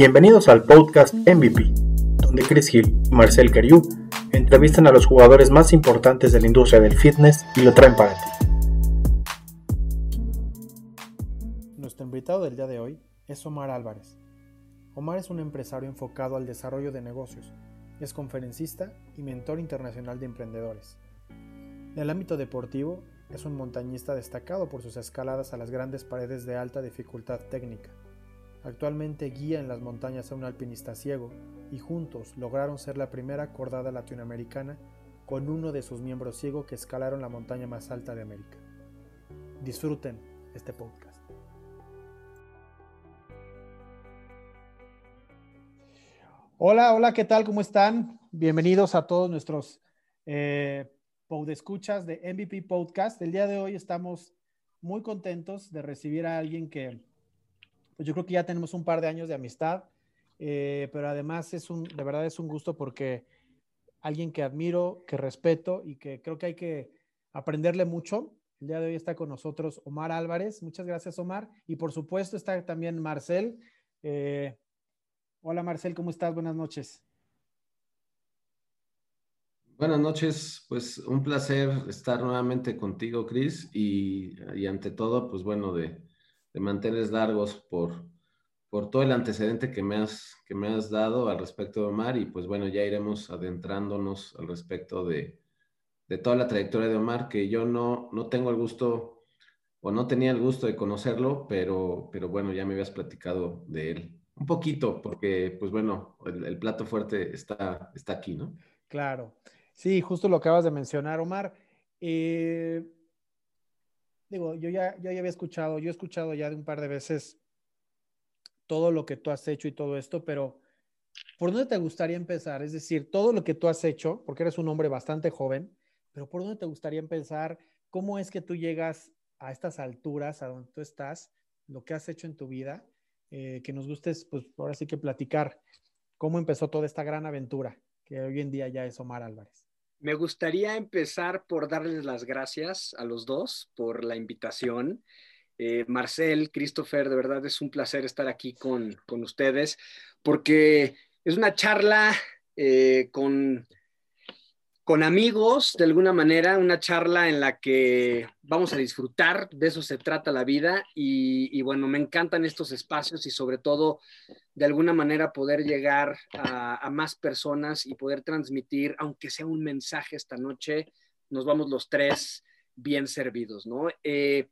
Bienvenidos al podcast MVP, donde Chris Hill y Marcel Cariou entrevistan a los jugadores más importantes de la industria del fitness y lo traen para ti. Nuestro invitado del día de hoy es Omar Álvarez. Omar es un empresario enfocado al desarrollo de negocios, es conferencista y mentor internacional de emprendedores. En el ámbito deportivo, es un montañista destacado por sus escaladas a las grandes paredes de alta dificultad técnica. Actualmente guía en las montañas a un alpinista ciego y juntos lograron ser la primera cordada latinoamericana con uno de sus miembros ciegos que escalaron la montaña más alta de América. Disfruten este podcast. Hola, hola, ¿qué tal? ¿Cómo están? Bienvenidos a todos nuestros eh, escuchas de MVP Podcast. El día de hoy estamos muy contentos de recibir a alguien que pues yo creo que ya tenemos un par de años de amistad, eh, pero además es un, de verdad es un gusto porque alguien que admiro, que respeto y que creo que hay que aprenderle mucho. El día de hoy está con nosotros Omar Álvarez. Muchas gracias, Omar. Y por supuesto está también Marcel. Eh, hola, Marcel, ¿cómo estás? Buenas noches. Buenas noches, pues un placer estar nuevamente contigo, Cris, y, ante todo, pues bueno, de, de manteles largos por, por todo el antecedente que me, has, que me has dado al respecto de Omar, y pues bueno, ya iremos adentrándonos al respecto de, de toda la trayectoria de Omar, que yo no, no tengo el gusto, o no tenía el gusto de conocerlo, pero, pero bueno, ya me habías platicado de él. Un poquito, porque pues bueno, el, el plato fuerte está, está aquí, ¿no? Claro. Sí, justo lo acabas de mencionar, Omar. Eh, digo, yo ya, ya había escuchado, yo he escuchado ya de un par de veces todo lo que tú has hecho y todo esto, pero ¿por dónde te gustaría empezar? Es decir, todo lo que tú has hecho, porque eres un hombre bastante joven, pero ¿por dónde te gustaría empezar? ¿Cómo es que tú llegas a estas alturas, a donde tú estás, lo que has hecho en tu vida? Eh, que nos gustes, pues ahora sí que platicar cómo empezó toda esta gran aventura que hoy en día ya es Omar Álvarez. Me gustaría empezar por darles las gracias a los dos por la invitación. Eh, Marcel, Christopher, de verdad es un placer estar aquí con, ustedes porque es una charla eh, con con amigos, de alguna manera, una charla en la que vamos a disfrutar, de eso se trata la vida y, bueno, me encantan estos espacios y sobre todo, de alguna manera, poder llegar a, más personas y poder transmitir, aunque sea un mensaje esta noche, nos vamos los tres bien servidos, ¿no? Eh,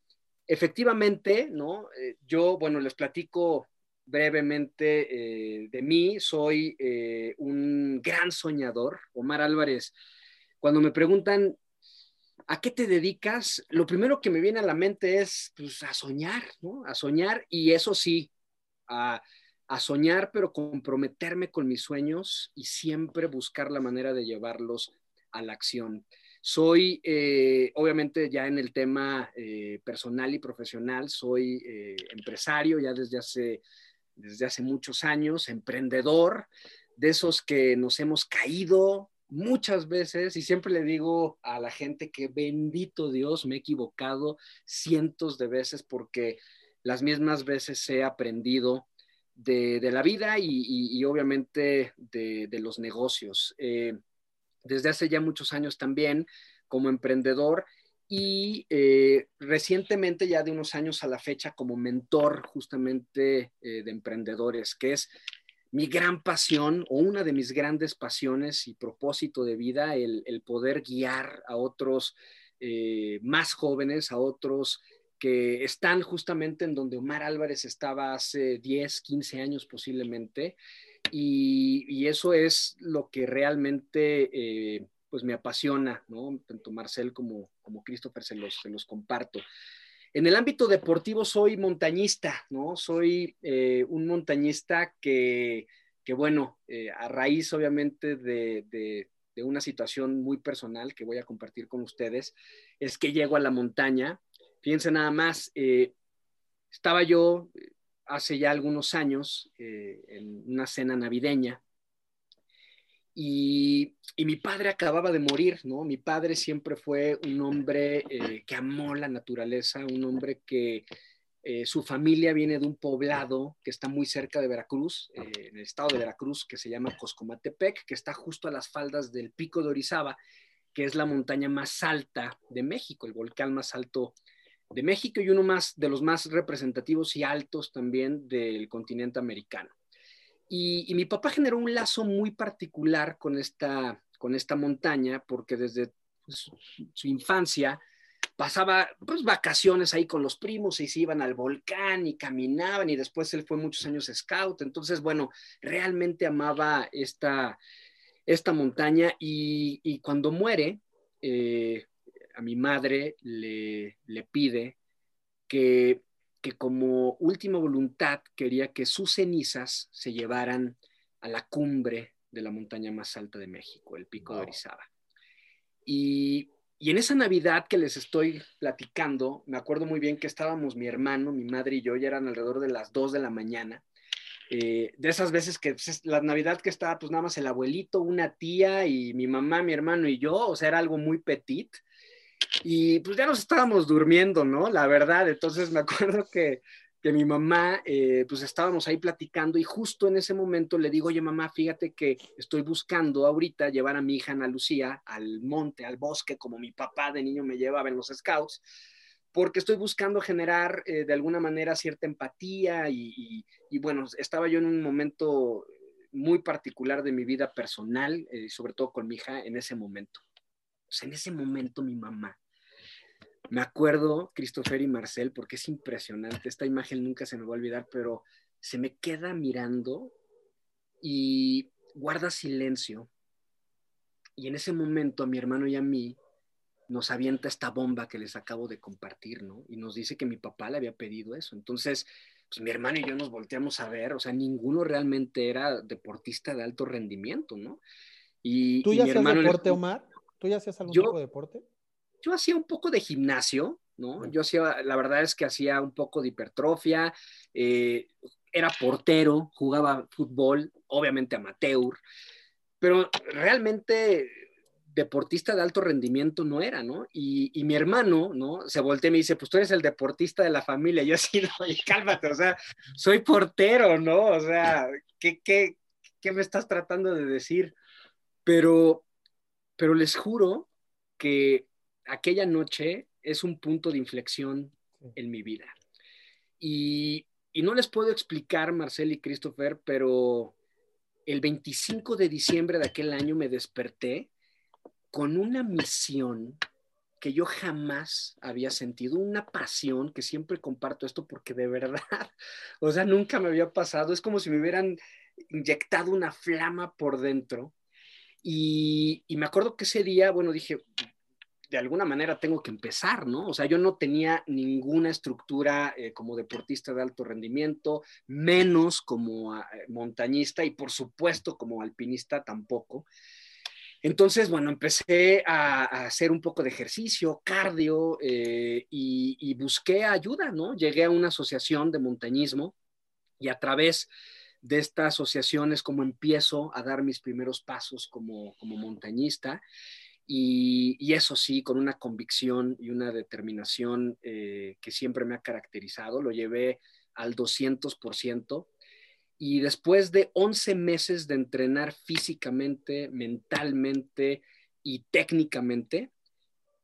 efectivamente, ¿no? Eh, yo, bueno, les platico brevemente eh, de mí, soy un gran soñador, Omar Álvarez cuando me preguntan, ¿a qué te dedicas? Lo primero que me viene a la mente es pues, a soñar, ¿no? A soñar y eso sí, a, soñar, pero comprometerme con mis sueños y siempre buscar la manera de llevarlos a la acción. Soy, eh, obviamente, ya en el tema eh, personal y profesional, soy eh, empresario ya desde desde hace muchos años, emprendedor, de esos que nos hemos caído, muchas veces y siempre le digo a la gente que bendito Dios, me he equivocado cientos de veces porque las mismas veces he aprendido de, la vida y, obviamente de, los negocios. Eh, desde hace ya muchos años también como emprendedor y eh, recientemente ya de unos años a la fecha como mentor justamente eh, de emprendedores, que es mi gran pasión o una de mis grandes pasiones y propósito de vida, el, poder guiar a otros eh, más jóvenes, a otros que están justamente en donde Omar Álvarez estaba hace 10, 15 años posiblemente. Y, eso es lo que realmente eh, pues me apasiona. Tanto Marcel como, como Christopher se los, se los comparto. En el ámbito deportivo soy montañista, ¿no? Soy eh, un montañista que, bueno, eh, a raíz obviamente de, una situación muy personal que voy a compartir con ustedes, es que llego a la montaña. Fíjense nada más, eh, estaba yo hace ya algunos años en una cena navideña y, mi padre acababa de morir, ¿no? Mi padre siempre fue un hombre eh, que amó la naturaleza, un hombre que eh, su familia viene de un poblado que está muy cerca de Veracruz, eh, en el estado de Veracruz, que se llama Coscomatepec, que está justo a las faldas del Pico de Orizaba, que es la montaña más alta de México, el volcán más alto de México y uno más de los más representativos y altos también del continente americano. Y, mi papá generó un lazo muy particular con esta, con esta montaña, porque desde su, infancia pasaba pues, vacaciones ahí con los primos y se iban al volcán y caminaban y después él fue muchos años scout. Entonces, bueno, realmente amaba esta, esta montaña y, cuando muere, eh, a mi madre le, le pide que que como última voluntad quería que sus cenizas se llevaran a la cumbre de la montaña más alta de México, el Pico de Orizaba. Y, en esa Navidad que les estoy platicando, me acuerdo muy bien que estábamos mi hermano, mi madre y yo, ya eran alrededor de las 2 de la mañana. Eh, de esas veces que pues, la Navidad que estaba pues nada más el abuelito, una tía y mi mamá, mi hermano y yo, o sea, era algo muy petit. Y pues ya nos estábamos durmiendo, ¿no? La verdad, entonces me acuerdo que, que mi mamá, eh, pues estábamos ahí platicando y justo en ese momento le digo, oye mamá, fíjate que estoy buscando ahorita llevar a mi hija Ana Lucía al monte, al bosque, como mi papá de niño me llevaba en los scouts, porque estoy buscando generar eh, de alguna manera cierta empatía y, bueno, estaba yo en un momento muy particular de mi vida personal, eh, sobre todo con mi hija en ese momento. Pues en ese momento mi mamá me acuerdo, Christopher y Marcel, porque es impresionante, esta imagen nunca se me va a olvidar, pero se me queda mirando y guarda silencio. Y en ese momento a mi hermano y a mí nos avienta esta bomba que les acabo de compartir, ¿no? Y nos dice que mi papá le había pedido eso. Entonces, pues mi hermano y yo nos volteamos a ver, o sea, ninguno realmente era deportista de alto rendimiento, ¿no? Y, ¿Tú ya hacías deporte, Omar? ¿Tú ya hacías algún tipo de deporte? Yo hacía un poco de gimnasio, ¿no? Yo hacía, la verdad es que hacía un poco de hipertrofia, eh, era portero, jugaba fútbol, obviamente amateur, pero realmente deportista de alto rendimiento no era, ¿no? Y, mi hermano, ¿no? Se voltea y me dice, pues tú eres el deportista de la familia. Y yo así, no, cálmate, o sea, soy portero, ¿no? O sea, ¿qué, qué, qué me estás tratando de decir? Pero, pero les juro que aquella noche es un punto de inflexión en mi vida. Y, no les puedo explicar, Marcel y Christopher, pero el 25 de diciembre de aquel año me desperté con una misión que yo jamás había sentido, una pasión que siempre comparto esto porque de verdad, o sea, nunca me había pasado, es como si me hubieran inyectado una flama por dentro. Y, y me acuerdo que ese día, bueno, dije, de alguna manera tengo que empezar, ¿no? O sea, yo no tenía ninguna estructura eh, como deportista de alto rendimiento, menos como ah, eh, montañista y por supuesto como alpinista tampoco. Entonces, bueno, empecé a, hacer un poco de ejercicio, cardio eh, y, y, busqué ayuda, ¿no? Llegué a una asociación de montañismo y a través de esta asociación es como empiezo a dar mis primeros pasos como, como montañista y, eso sí, con una convicción y una determinación eh, que siempre me ha caracterizado, lo llevé al 200%. Y después de 11 meses de entrenar físicamente, mentalmente y técnicamente,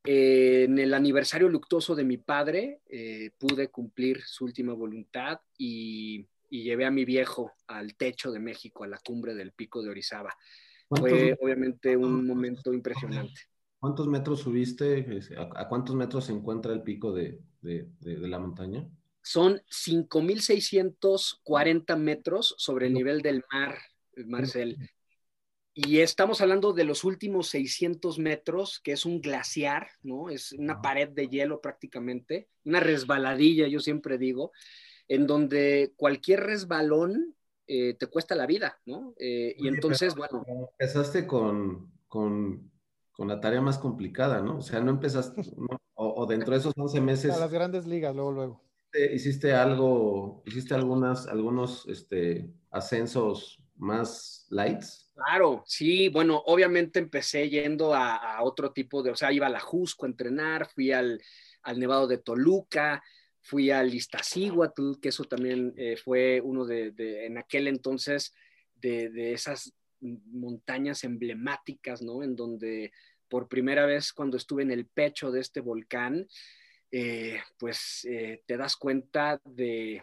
eh, en el aniversario luctuoso de mi padre eh, pude cumplir su última voluntad y, y llevé a mi viejo al techo de México, a la cumbre del pico de Orizaba. Fue obviamente un momento impresionante. ¿Cuántos metros subiste? ¿A cuántos metros se encuentra el pico de, de, de, la montaña? Son 5.640 metros sobre el nivel del mar, Marcel. Y estamos hablando de los últimos 600 metros, que es un glaciar, ¿no? Es una pared de hielo prácticamente, una resbaladilla, yo siempre digo, en donde cualquier resbalón eh, te cuesta la vida, ¿no? Eh, y entonces, bueno. Empezaste con, con, con, la tarea más complicada, ¿no? O sea, no empezaste, O, dentro de esos 11 meses. A las grandes ligas, luego, luego. Hiciste algo, hiciste algunas, algunos este, ascensos más lights. Claro, sí, bueno, obviamente empecé yendo a, otro tipo de, o sea, iba a la Jusco a entrenar, fui al, Nevado de Toluca, fui al Iztaccíhuatl, que eso también eh, fue uno de, en aquel entonces, de, esas montañas emblemáticas, ¿no? En donde por primera vez cuando estuve en el pecho de este volcán, eh, pues eh, te das cuenta de,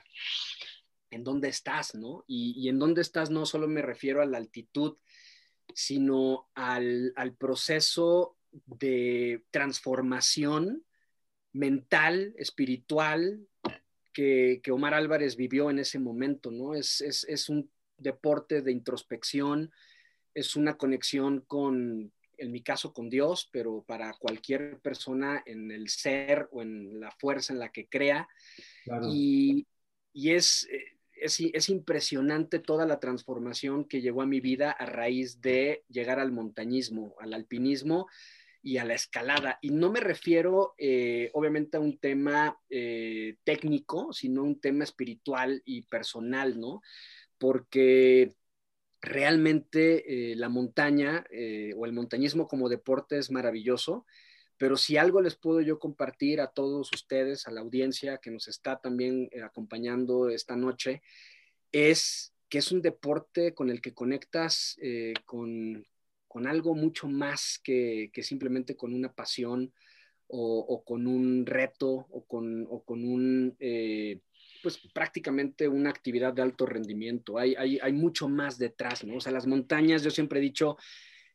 en dónde estás, ¿no? Y, en dónde estás no solo me refiero a la altitud, sino al, proceso de transformación mental, espiritual, que, Omar Álvarez vivió en ese momento, ¿no? Es, es, un deporte de introspección, es una conexión con, en mi caso, con Dios, pero para cualquier persona en el ser o en la fuerza en la que crea. Y, y, es, eh, es, impresionante toda la transformación que llegó a mi vida a raíz de llegar al montañismo, al alpinismo y a la escalada. Y no me refiero, eh, obviamente, a un tema eh, técnico, sino un tema espiritual y personal, ¿no? Porque realmente eh, la montaña o el montañismo como deporte es maravilloso pero si algo les puedo yo compartir a todos ustedes, a la audiencia que nos está también acompañando esta noche, es que es un deporte con el que conectas con, algo mucho más que, simplemente con una pasión o, con un reto o con, un, eh, pues prácticamente una actividad de alto rendimiento. Hay, hay, hay, mucho más detrás, ¿no? O sea, las montañas, yo siempre he dicho,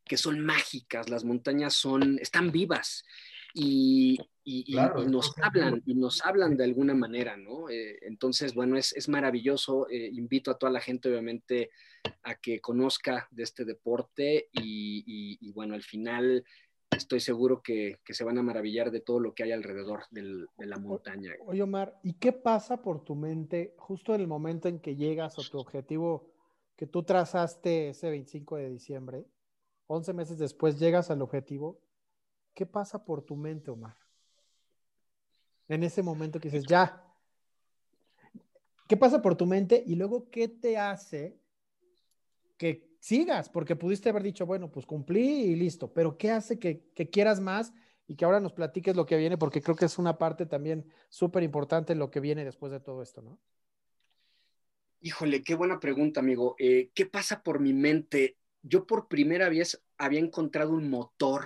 que son mágicas, las montañas son, están vivas y, nos hablan, y nos hablan de alguna manera, ¿no? Eh, entonces, bueno, es, maravilloso. Eh, invito a toda la gente, obviamente, a que conozca de este deporte y, bueno, al final estoy seguro que, se van a maravillar de todo lo que hay alrededor de la montaña. Oye, Omar, ¿y qué pasa por tu mente justo en el momento en que llegas a tu objetivo que tú trazaste ese 25 de diciembre? 11 meses después llegas al objetivo, ¿qué pasa por tu mente, Omar? En ese momento que dices, ya, ¿qué pasa por tu mente? Y luego, ¿qué te hace que sigas? Porque pudiste haber dicho, bueno, pues cumplí y listo, pero ¿qué hace que, quieras más y que ahora nos platiques lo que viene? Porque creo que es una parte también súper importante lo que viene después de todo esto, ¿no? Híjole, qué buena pregunta, amigo. Eh, ¿Qué pasa por mi mente? yo por primera vez había encontrado un motor.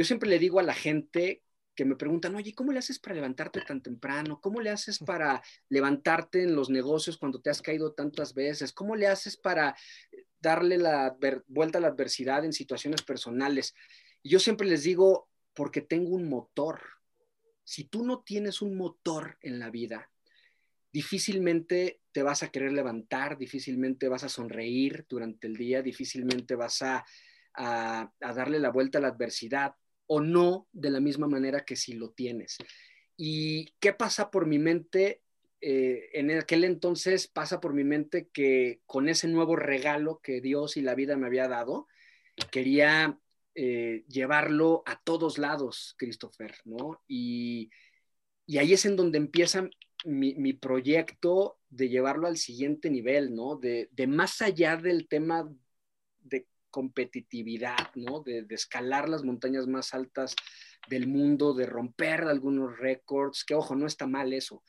Yo siempre le digo a la gente que me preguntan, oye, ¿cómo le haces para levantarte tan temprano? ¿Cómo le haces para levantarte en los negocios cuando te has caído tantas veces? ¿Cómo le haces para darle la vuelta a la adversidad en situaciones personales? Y yo siempre les digo, porque tengo un motor. Si tú no tienes un motor en la vida, difícilmente te vas a querer levantar, difícilmente vas a sonreír durante el día, difícilmente vas a, darle la vuelta a la adversidad o no de la misma manera que si lo tienes. ¿Y qué pasa por mi mente? Eh, en aquel entonces pasa por mi mente que con ese nuevo regalo que Dios y la vida me había dado, quería eh, llevarlo a todos lados, Christopher, ¿no? Y, y ahí es en donde empiezan mi, proyecto de llevarlo al siguiente nivel, ¿no? De, más allá del tema de competitividad, ¿no? De, escalar las montañas más altas del mundo, de romper algunos récords, que ojo, no está mal eso,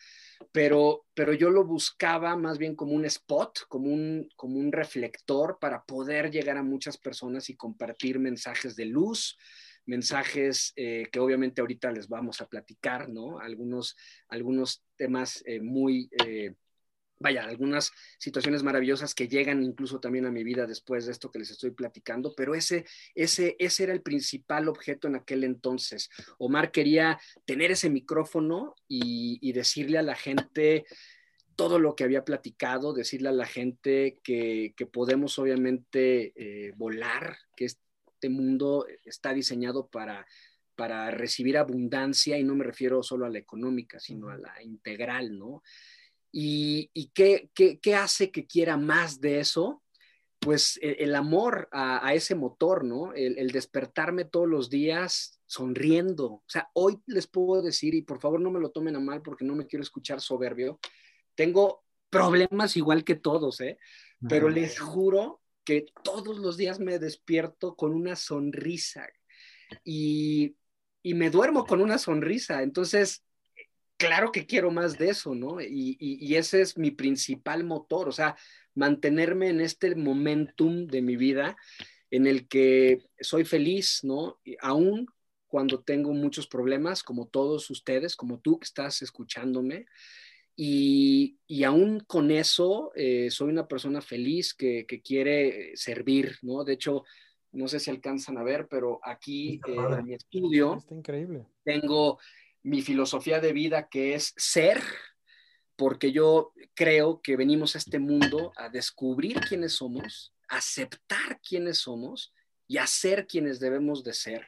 pero, pero yo lo buscaba más bien como un spot, como un, como un reflector para poder llegar a muchas personas y compartir mensajes de luz, mensajes eh, que obviamente ahorita les vamos a platicar, ¿no? Algunos, algunos temas eh, muy, eh, vaya, algunas situaciones maravillosas que llegan incluso también a mi vida después de esto que les estoy platicando, pero ese, ese, ese era el principal objeto en aquel entonces. Omar quería tener ese micrófono y, decirle a la gente todo lo que había platicado, decirle a la gente que, podemos obviamente volar, que es este mundo está diseñado para, para recibir abundancia y no me refiero solo a la económica, sino a la integral, ¿no? ¿Y, qué, hace que quiera más de eso? Pues e, el, amor a, ese motor, ¿no? El, despertarme todos los días sonriendo. O sea, hoy les puedo decir, y por favor no me lo tomen a mal porque no me quiero escuchar soberbio, tengo problemas igual que todos, ¿eh? Pero les juro que todos los días me despierto con una sonrisa y, y me duermo con una sonrisa. Entonces, claro que quiero más de eso, ¿no? Y, y, ese es mi principal motor, o sea, mantenerme en este momentum de mi vida en el que soy feliz, ¿no? aún cuando tengo muchos problemas, como todos ustedes, como tú que estás escuchándome. Y, y aún con eso, eh, soy una persona feliz que, que, quiere servir, ¿no? De hecho, no sé si alcanzan a ver, pero aquí eh, en mi estudio Está increíble. tengo mi filosofía de vida que es ser, porque yo creo que venimos a este mundo a descubrir quiénes somos, aceptar quiénes somos y hacer quienes debemos de ser,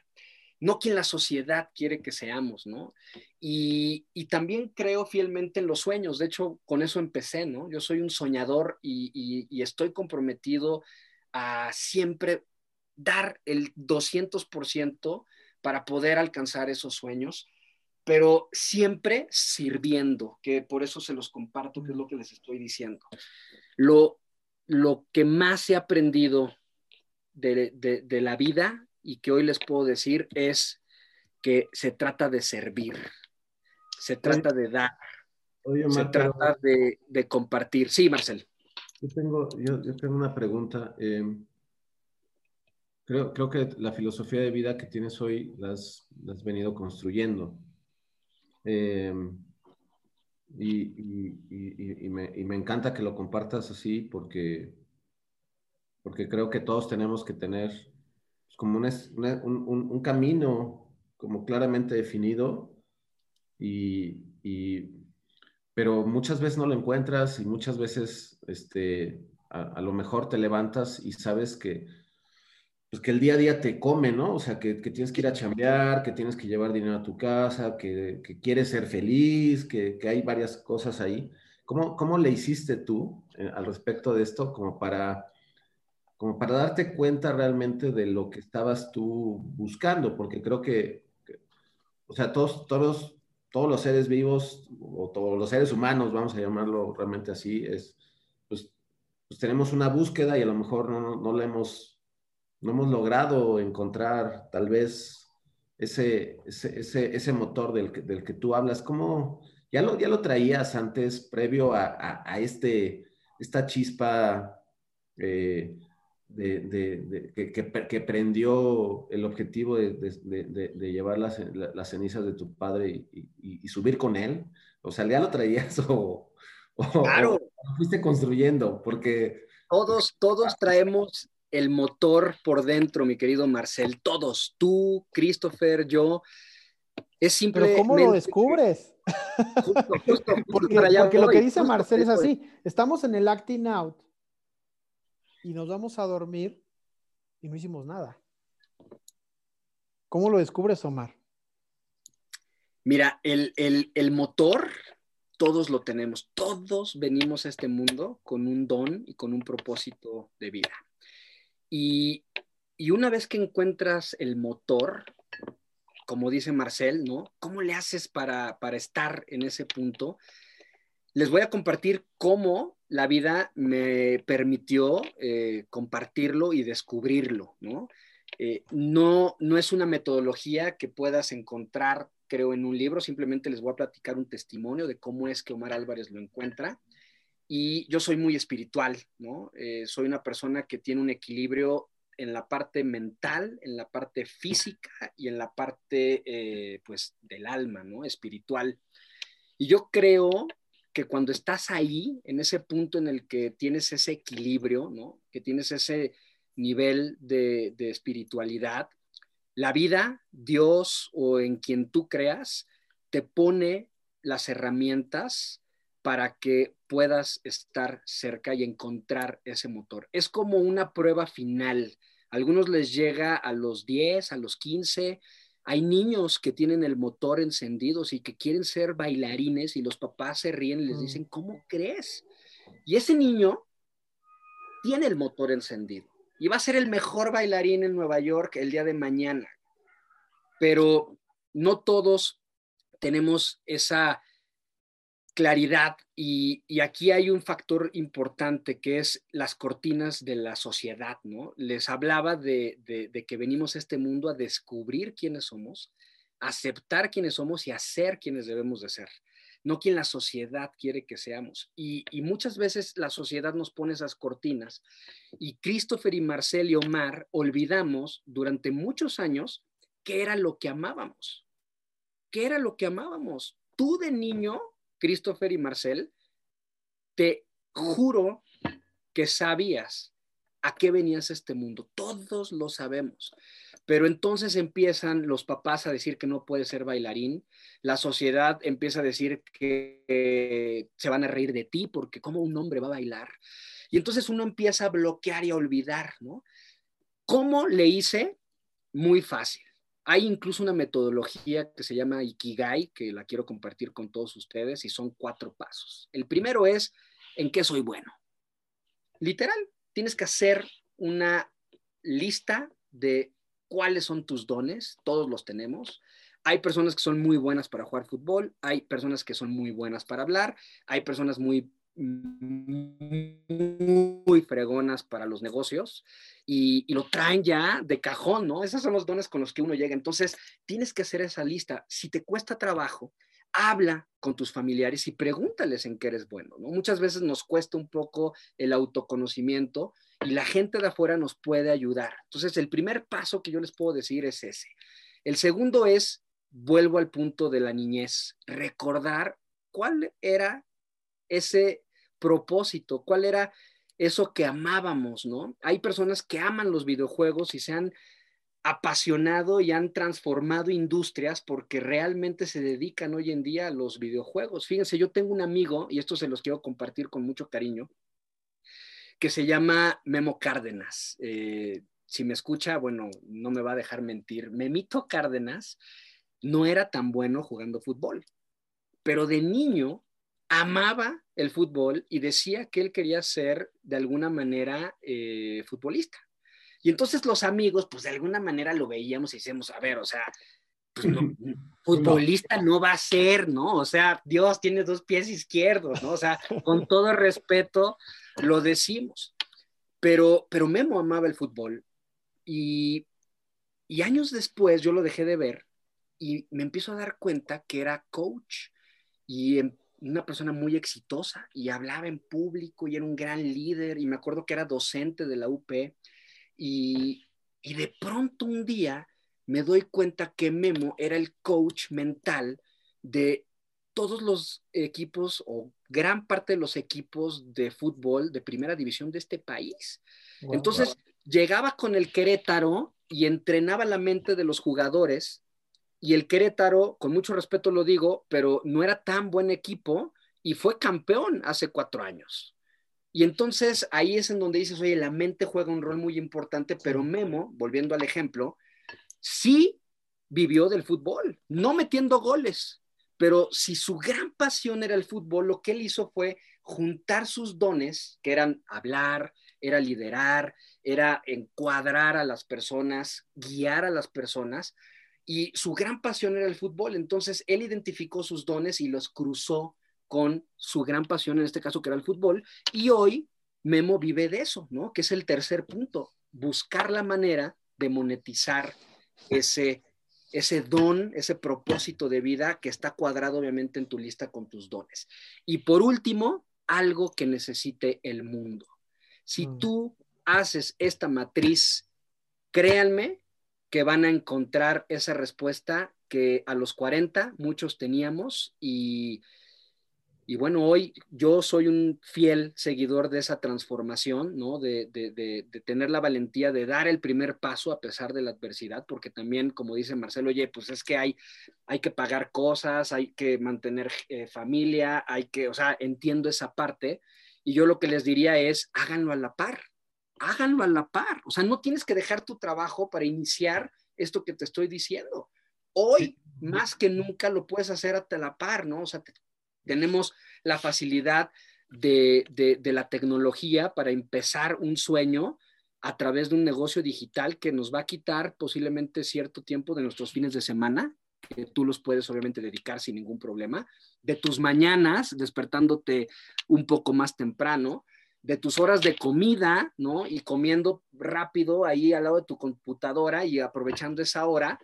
no quien la sociedad quiere que seamos, ¿no? Y, y también creo fielmente en los sueños, de hecho, con eso empecé, ¿no? Yo soy un soñador y, y, y estoy comprometido a siempre dar el 200% para poder alcanzar esos sueños pero siempre sirviendo, que por eso se los comparto, que es lo que les estoy diciendo. Lo, lo que más he aprendido de, de, de, la vida y que hoy les puedo decir es que se trata de servir, se trata de dar, Oye, se trata de, de, compartir. Sí, Marcel. Yo tengo, yo, yo tengo una pregunta. Eh, creo, creo que la filosofía de vida que tienes hoy la has, la has venido construyendo. Eh, y, me, encanta que lo compartas así porque, porque creo que todos tenemos que tener pues, como un, camino como claramente definido y, pero muchas veces no lo encuentras y muchas veces este, a lo mejor te levantas y sabes que pues que el día a día te come, ¿no? O sea, que, que, tienes que ir a chambear, que tienes que llevar dinero a tu casa, que, que quieres ser feliz, que, hay varias cosas ahí. ¿Cómo, cómo le hiciste tú eh, al respecto de esto como para, como para darte cuenta realmente de lo que estabas tú buscando? Porque creo que, o sea, todos, todos, todos los seres vivos o todos los seres humanos, vamos a llamarlo realmente así, es, pues, pues tenemos una búsqueda y a lo mejor no, no, no la hemos no hemos logrado encontrar tal vez ese, ese, ese, ese motor del que, del que, tú hablas. ¿Cómo ya lo, ya lo traías antes, previo a, a, a este, esta chispa eh, de, de, de, que, que, que, prendió el objetivo de, llevar las, las, cenizas de tu padre y, y, y, subir con él? O sea, ¿ya lo traías o, o, claro. o lo fuiste construyendo? Porque... Todos, todos traemos el motor por dentro, mi querido Marcel. Todos, tú, Christopher, yo. Es simplemente... Pero ¿cómo lo descubres? Justo, justo, porque, porque lo que dice justo, Marcel es así. Estamos en el acting out y nos vamos a dormir y no hicimos nada. ¿Cómo lo descubres, Omar? Mira, el, el, el motor todos lo tenemos. Todos venimos a este mundo con un don y con un propósito de vida. Y, una vez que encuentras el motor, como dice Marcel, ¿no? ¿Cómo le haces para, para estar en ese punto? Les voy a compartir cómo la vida me permitió eh, compartirlo y descubrirlo, ¿no? Eh, ¿no? No es una metodología que puedas encontrar, creo, en un libro, simplemente les voy a platicar un testimonio de cómo es que Omar Álvarez lo encuentra y yo soy muy espiritual, ¿no? Eh, soy una persona que tiene un equilibrio en la parte mental, en la parte física y en la parte, eh, pues, del alma, ¿no? Espiritual. Y yo creo que cuando estás ahí, en ese punto en el que tienes ese equilibrio, ¿no? Que tienes ese nivel de, de espiritualidad, la vida, Dios o en quien tú creas, te pone las herramientas para que puedas estar cerca y encontrar ese motor. Es como una prueba final. A algunos les llega a los 10, a los 15. Hay niños que tienen el motor encendido y que quieren ser bailarines y los papás se ríen y les mm. dicen, ¿cómo crees? Y ese niño tiene el motor encendido y va a ser el mejor bailarín en Nueva York el día de mañana. Pero no todos tenemos esa claridad y, aquí hay un factor importante que es las cortinas de la sociedad, ¿no? Les hablaba de, que venimos a este mundo a descubrir quiénes somos, aceptar quiénes somos y hacer quienes debemos de ser, no quien la sociedad quiere que seamos. Y, y muchas veces la sociedad nos pone esas cortinas y Christopher y Marcel y Omar olvidamos durante muchos años qué era lo que amábamos, qué era lo que amábamos. Tú de niño Christopher y Marcel, te juro que sabías a qué venías a este mundo. Todos lo sabemos. Pero entonces empiezan los papás a decir que no puedes ser bailarín, la sociedad empieza a decir que se van a reír de ti porque cómo un hombre va a bailar. Y entonces uno empieza a bloquear y a olvidar, ¿no? ¿Cómo le hice? Muy fácil. Hay incluso una metodología que se llama Ikigai, que la quiero compartir con todos ustedes, y son cuatro pasos. El primero es, ¿en qué soy bueno? Literal, tienes que hacer una lista de cuáles son tus dones, todos los tenemos. Hay personas que son muy buenas para jugar fútbol, hay personas que son muy buenas para hablar, hay personas muy muy fregonas para los negocios y, lo traen ya de cajón, ¿no? Esos son los dones con los que uno llega. Entonces, tienes que hacer esa lista. Si te cuesta trabajo, habla con tus familiares y pregúntales en qué eres bueno, ¿no? Muchas veces nos cuesta un poco el autoconocimiento y la gente de afuera nos puede ayudar. Entonces, el primer paso que yo les puedo decir es ese. El segundo es, vuelvo al punto de la niñez, recordar cuál era ese propósito, cuál era eso que amábamos, ¿no? Hay personas que aman los videojuegos y se han apasionado y han transformado industrias porque realmente se dedican hoy en día a los videojuegos. Fíjense, yo tengo un amigo, y esto se los quiero compartir con mucho cariño, que se llama Memo Cárdenas. Eh, si me escucha, bueno, no me va a dejar mentir. Memito Cárdenas no era tan bueno jugando fútbol, pero de niño amaba el fútbol y decía que él quería ser de alguna manera eh, futbolista. Y entonces los amigos, pues de alguna manera lo veíamos y decíamos, a ver, o sea, pues, futbolista no va a ser, ¿no? O sea, Dios tiene dos pies izquierdos, ¿no? O sea, con todo respeto lo decimos. Pero, pero Memo amaba el fútbol y, y años después yo lo dejé de ver y me empiezo a dar cuenta que era coach y em, una persona muy exitosa y hablaba en público y era un gran líder y me acuerdo que era docente de la UP y, y de pronto un día me doy cuenta que Memo era el coach mental de todos los equipos o gran parte de los equipos de fútbol de primera división de este país. Entonces llegaba con el Querétaro y entrenaba la mente de los jugadores y el Querétaro, con mucho respeto lo digo, pero no era tan buen equipo y fue campeón hace cuatro años. Y entonces ahí es en donde dices, oye, la mente juega un rol muy importante, pero Memo, volviendo al ejemplo, sí vivió del fútbol, no metiendo goles, pero si su gran pasión era el fútbol, lo que él hizo fue juntar sus dones, que eran hablar, era liderar, era encuadrar a las personas, guiar a las personas, y su gran pasión era el fútbol. Entonces, él identificó sus dones y los cruzó con su gran pasión, en este caso, que era el fútbol. Y hoy Memo vive de eso, ¿no? Que es el tercer punto, buscar la manera de monetizar ese, ese don, ese propósito de vida que está cuadrado obviamente en tu lista con tus dones. Y por último, algo que necesite el mundo. Si mm. tú haces esta matriz, créanme que van a encontrar esa respuesta que a los 40 muchos teníamos y, y bueno, hoy yo soy un fiel seguidor de esa transformación, ¿no? De, de, de, tener la valentía de dar el primer paso a pesar de la adversidad, porque también, como dice Marcelo, oye, pues es que hay, hay que pagar cosas, hay que mantener eh, familia, hay que, o sea, entiendo esa parte. Y yo lo que les diría es, háganlo a la par, háganlo a la par. O sea, no tienes que dejar tu trabajo para iniciar esto que te estoy diciendo. Hoy, más que nunca, lo puedes hacer a la par, ¿no? O sea, tenemos la facilidad de, de, la tecnología para empezar un sueño a través de un negocio digital que nos va a quitar posiblemente cierto tiempo de nuestros fines de semana, que tú los puedes obviamente dedicar sin ningún problema, de tus mañanas despertándote un poco más temprano, de tus horas de comida, ¿no? Y comiendo rápido ahí al lado de tu computadora y aprovechando esa hora.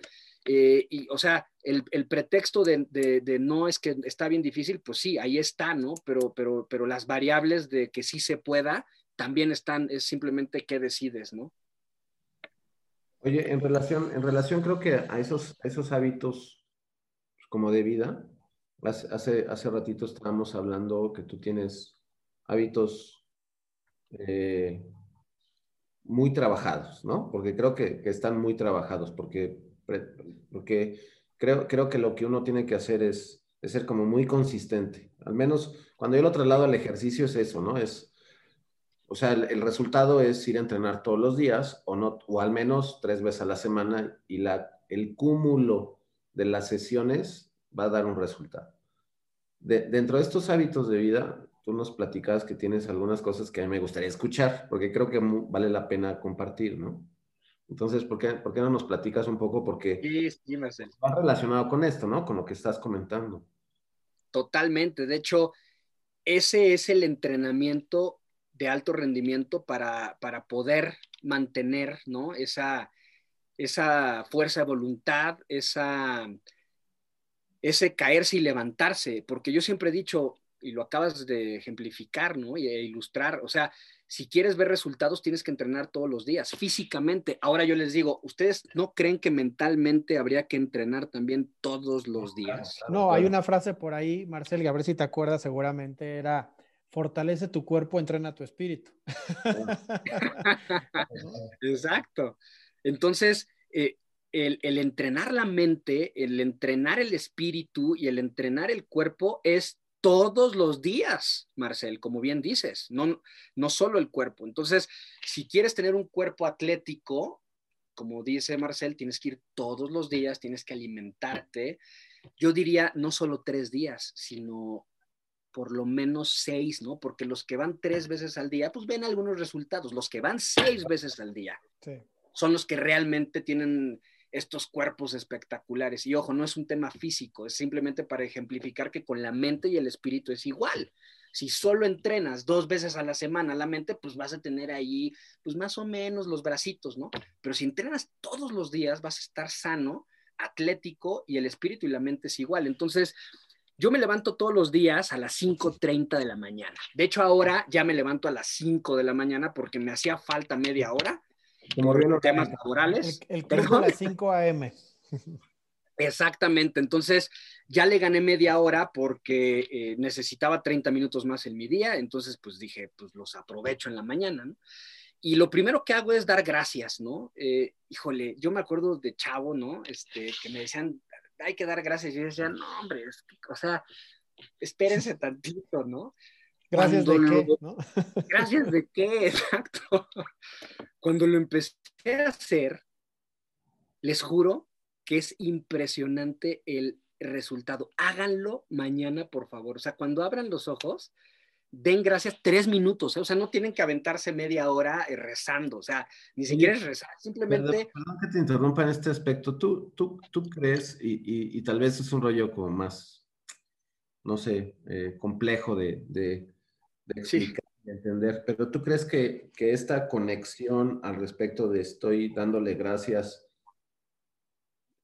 Eh, y, o sea, el, pretexto de, no es que está bien difícil, pues sí, ahí está, ¿no? Pero, pero, pero las variables de que sí se pueda también están, es simplemente qué decides, ¿no? Oye, en relación, en relación creo que a esos, esos hábitos como de vida, hace, hace ratito estábamos hablando que tú tienes hábitos eh, muy trabajados, ¿no? Porque creo que, están muy trabajados, porque, porque creo, creo que lo que uno tiene que hacer es, ser como muy consistente. Al menos cuando yo lo traslado al ejercicio es eso, ¿no? Es o sea, el, resultado es ir a entrenar todos los días o, no, o al menos tres veces a la semana y la, el cúmulo de las sesiones va a dar un resultado. dentro de estos hábitos de vida, tú nos platicabas que tienes algunas cosas que a mí me gustaría escuchar, porque creo que vale la pena compartir, ¿no? Entonces, ¿por qué, ¿por qué no nos platicas un poco? Porque sí, sí, va relacionado con esto, ¿no? Con lo que estás comentando. Totalmente. De hecho, ese es el entrenamiento de alto rendimiento para, para poder mantener ¿no? esa, esa fuerza de voluntad, esa, ese caerse y levantarse, porque yo siempre he dicho, y lo acabas de ejemplificar, ¿no? Y ilustrar, o sea, si quieres ver resultados, tienes que entrenar todos los días, físicamente. Ahora yo les digo, ¿ustedes no creen que mentalmente habría que entrenar también todos los días? No, hay una frase por ahí, Marcel, a ver si te acuerdas, seguramente era, fortalece tu cuerpo, entrena tu espíritu. Exacto. Entonces, eh, el, entrenar la mente, el entrenar el espíritu y el entrenar el cuerpo es todos los días, Marcel, como bien dices, no, no solo el cuerpo. Entonces, si quieres tener un cuerpo atlético, como dice Marcel, tienes que ir todos los días, tienes que alimentarte. Yo diría no solo tres días, sino por lo menos seis, ¿no? Porque los que van tres veces al día, pues ven algunos resultados. Los que van seis veces al día son los que realmente tienen estos cuerpos espectaculares. Y ojo, no es un tema físico, es simplemente para ejemplificar que con la mente y el espíritu es igual. Si solo entrenas dos veces a la semana la mente, pues vas a tener ahí, pues más o menos los bracitos, ¿no? Pero si entrenas todos los días, vas a estar sano, atlético y el espíritu y la mente es igual. Entonces, yo me levanto todos los días a las 5.30 de la mañana. De hecho, ahora ya me levanto a las 5 de la mañana porque me hacía falta media hora Como por temas laborales. El, el a las 5 a.m. Exactamente, entonces ya le gané media hora porque eh, necesitaba 30 minutos más en mi día, entonces pues dije, pues los aprovecho en la mañana, ¿no? Y lo primero que hago es dar gracias, ¿no? Eh, híjole, yo me acuerdo de chavo, ¿no? Este, que me decían, hay que dar gracias. Y yo decía, no, hombre, o sea, espérense tantito, ¿no? Gracias de qué, ¿no? Gracias de qué, exacto. Cuando lo empecé a hacer, les juro que es impresionante el resultado. Háganlo mañana, por favor. O sea, cuando abran los ojos, den gracias tres minutos, ¿eh? o sea, no tienen que aventarse media hora eh, rezando, o sea, ni siquiera es rezar, simplemente... Perdón, que te interrumpa en este aspecto, ¿tú, tú, tú crees, y, y, tal vez es un rollo como más, no sé, eh, complejo de, de, de explicar, de entender, pero tú crees que, que esta conexión al respecto de estoy dándole gracias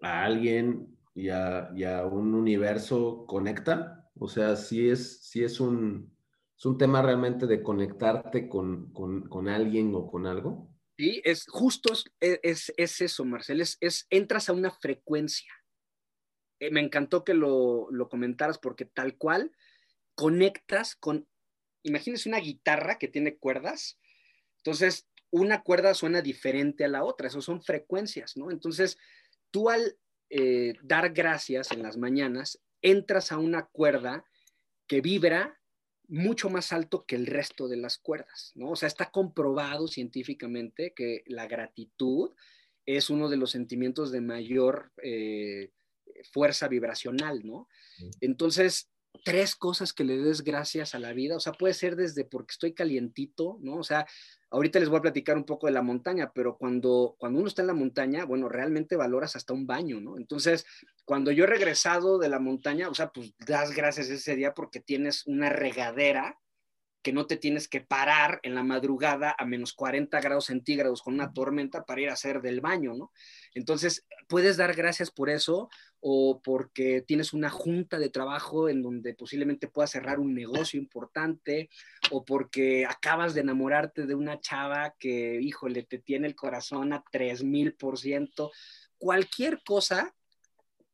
a alguien y a, y a un universo conecta? O sea, si es, es un ¿Es un tema realmente de conectarte con, alguien o con algo? Sí, es justo, es, eso, Marcel, es, entras a una frecuencia. Eh, me encantó que lo, lo comentaras porque tal cual conectas con, imagínese una guitarra que tiene cuerdas, entonces una cuerda suena diferente a la otra, eso son frecuencias, ¿no? Entonces, tú al eh, dar gracias en las mañanas, entras a una cuerda que vibra mucho más alto que el resto de las cuerdas, ¿no? O sea, está comprobado científicamente que la gratitud es uno de los sentimientos de mayor eh, fuerza vibracional, ¿no? Entonces, tres cosas que le des gracias a la vida. O sea, puede ser desde porque estoy calientito, ¿no? O sea, ahorita les voy a platicar un poco de la montaña, pero cuando, cuando uno está en la montaña, bueno, realmente valoras hasta un baño, ¿no? Entonces, cuando yo he regresado de la montaña, o sea, pues das gracias ese día porque tienes una regadera que no te tienes que parar en la madrugada a menos 40 grados centígrados con una tormenta para ir a hacer del baño, ¿no? Entonces, puedes dar gracias por eso o porque tienes una junta de trabajo en donde posiblemente puedas cerrar un negocio importante o porque acabas de enamorarte de una chava que, híjole, te tiene el corazón a 3000%, cualquier cosa,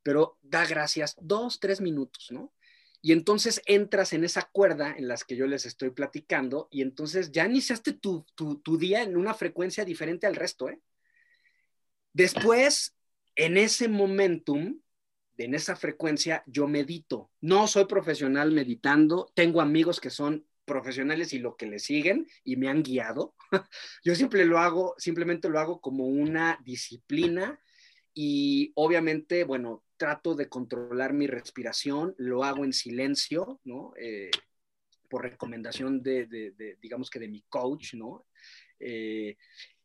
pero da gracias dos, tres minutos, ¿no? Y entonces entras en esa cuerda en las que yo les estoy platicando y entonces ya iniciaste tu, tu, día en una frecuencia diferente al resto. ¿eh? Después, en ese momentum, en esa frecuencia, yo medito. No soy profesional meditando, tengo amigos que son profesionales y lo que le siguen y me han guiado. yo lo hago, simplemente lo hago como una disciplina y obviamente, bueno, trato de controlar mi respiración, lo hago en silencio, ¿no? Eh, por recomendación de, digamos que de mi coach, ¿no? Eh,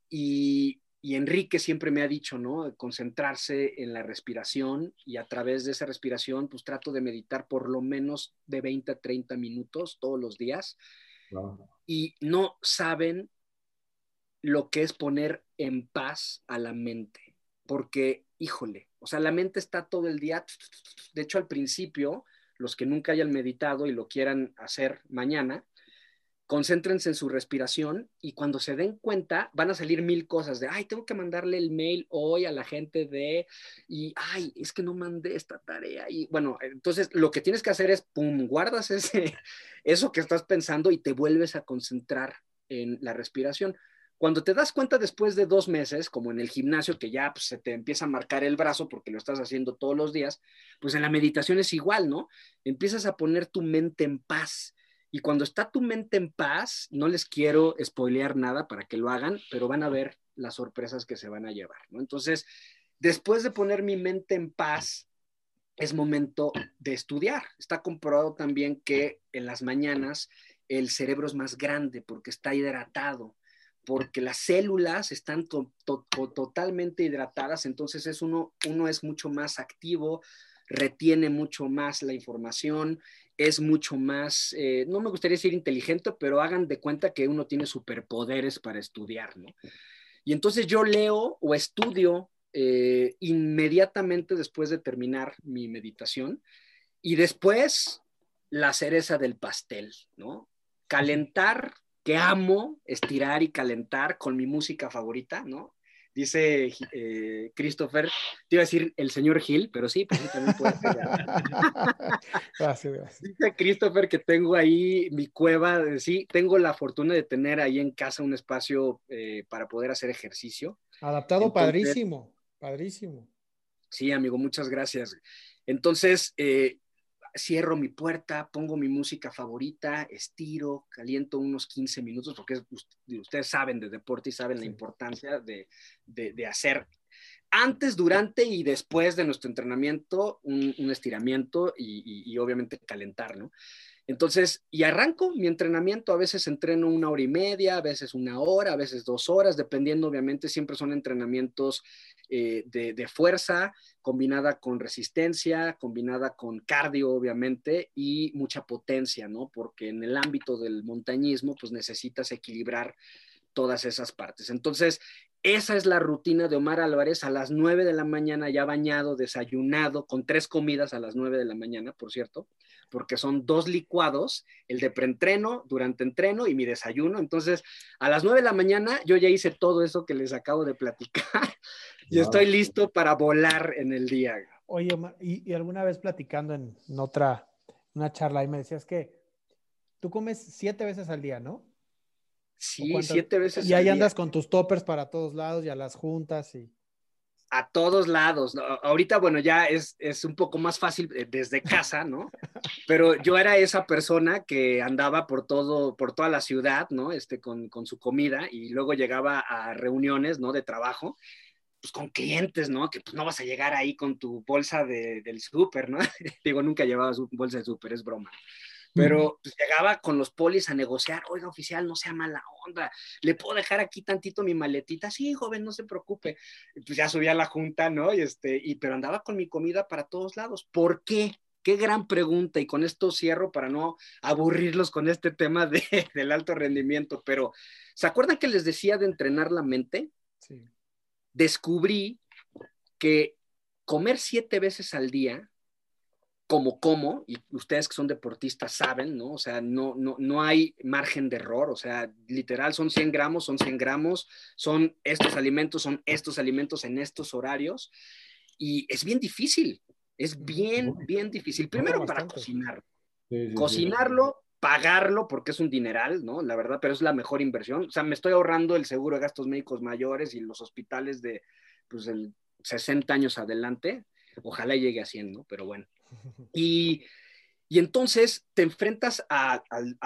y, Enrique siempre me ha dicho, ¿no? Concentrarse en la respiración y a través de esa respiración, pues trato de meditar por lo menos de 20 a 30 minutos todos los días. Y no saben lo que es poner en paz a la mente, porque, híjole, o sea, la mente está todo el día, de hecho al principio, los que nunca hayan meditado y lo quieran hacer mañana, concéntrense en su respiración y cuando se den cuenta van a salir mil cosas de, ay, tengo que mandarle el mail hoy a la gente de, y, ay, es que no mandé esta tarea. Y bueno, entonces lo que tienes que hacer es, pum, guardas ese, eso que estás pensando y te vuelves a concentrar en la respiración. Cuando te das cuenta después de dos meses, como en el gimnasio, que ya pues, se te empieza a marcar el brazo porque lo estás haciendo todos los días, pues en la meditación es igual, ¿no? Empiezas a poner tu mente en paz. Y cuando está tu mente en paz, no les quiero spoilear nada para que lo hagan, pero van a ver las sorpresas que se van a llevar, ¿no? Entonces, después de poner mi mente en paz, es momento de estudiar. Está comprobado también que en las mañanas el cerebro es más grande porque está hidratado porque las células están totalmente hidratadas, entonces es uno, uno es mucho más activo, retiene mucho más la información, es mucho más, eh, no me gustaría decir inteligente, pero hagan de cuenta que uno tiene superpoderes para estudiar, ¿no? Y entonces yo leo o estudio eh, inmediatamente después de terminar mi meditación y después la cereza del pastel, ¿no? Calentar que amo estirar y calentar con mi música favorita, ¿no? Dice eh, Christopher, te iba a decir el señor Gil, pero sí, pues sí, también puede ser. gracias, gracias. Dice Christopher que tengo ahí mi cueva, sí, tengo la fortuna de tener ahí en casa un espacio eh, para poder hacer ejercicio. Adaptado padrísimo, padrísimo. Sí, amigo, muchas gracias. Entonces, eh, cierro mi puerta, pongo mi música favorita, estiro, caliento unos 15 minutos, porque ustedes saben de deporte y saben la importancia de, hacer antes, durante y después de nuestro entrenamiento un, estiramiento y, y, obviamente calentar, ¿no? Entonces, y arranco mi entrenamiento, a veces entreno una hora y media, a veces una hora, a veces dos horas, dependiendo, obviamente, siempre son entrenamientos eh, de, fuerza, combinada con resistencia, combinada con cardio, obviamente, y mucha potencia, ¿no? Porque en el ámbito del montañismo, pues necesitas equilibrar todas esas partes. Entonces, esa es la rutina de Omar Álvarez a las 9 de la mañana, ya bañado, desayunado, con tres comidas a las 9 de la mañana, por cierto porque son dos licuados, el de preentreno, durante entreno y mi desayuno. Entonces, a las 9 de la mañana yo ya hice todo eso que les acabo de platicar y estoy listo para volar en el día. Oye, y, alguna vez platicando en, otra, una charla, y me decías que tú comes siete veces al día, ¿no? Sí, siete veces. Y ahí andas con tus toppers para todos lados y a las juntas y a todos lados. Ahorita, bueno, ya es, un poco más fácil eh, desde casa, ¿no? Pero yo era esa persona que andaba por todo, por toda la ciudad, ¿no? Este, con, su comida y luego llegaba a reuniones, ¿no? De trabajo pues, con clientes, ¿no? Que pues, no vas a llegar ahí con tu bolsa de, del súper, ¿no? Digo, nunca llevaba su bolsa de súper, es broma. Pero pues, llegaba con los polis a negociar, oiga, oficial, no sea mala onda, le puedo dejar aquí tantito mi maletita, sí, joven, no se preocupe. pues ya subía a la junta, ¿no? Y este, y, pero andaba con mi comida para todos lados. ¿Por qué? Qué gran pregunta, y con esto cierro para no aburrirlos con este tema de, del alto rendimiento, pero ¿se acuerdan que les decía de entrenar la mente? Sí. Descubrí que comer siete veces al día como como, y ustedes que son deportistas saben, ¿no? O sea, no, no, no hay margen de error, o sea, literal son 100 gramos, son 100 gramos, son estos alimentos, son estos alimentos en estos horarios, y es bien difícil, es bien, bien difícil. Primero para cocinar. Cocinarlo, pagarlo, porque es un dineral, ¿no? La verdad, pero es la mejor inversión. O sea, me estoy ahorrando el seguro de gastos médicos mayores y los hospitales de, pues, el 60 años adelante. Ojalá llegue a 100, ¿no? Pero bueno. Y, entonces te enfrentas a,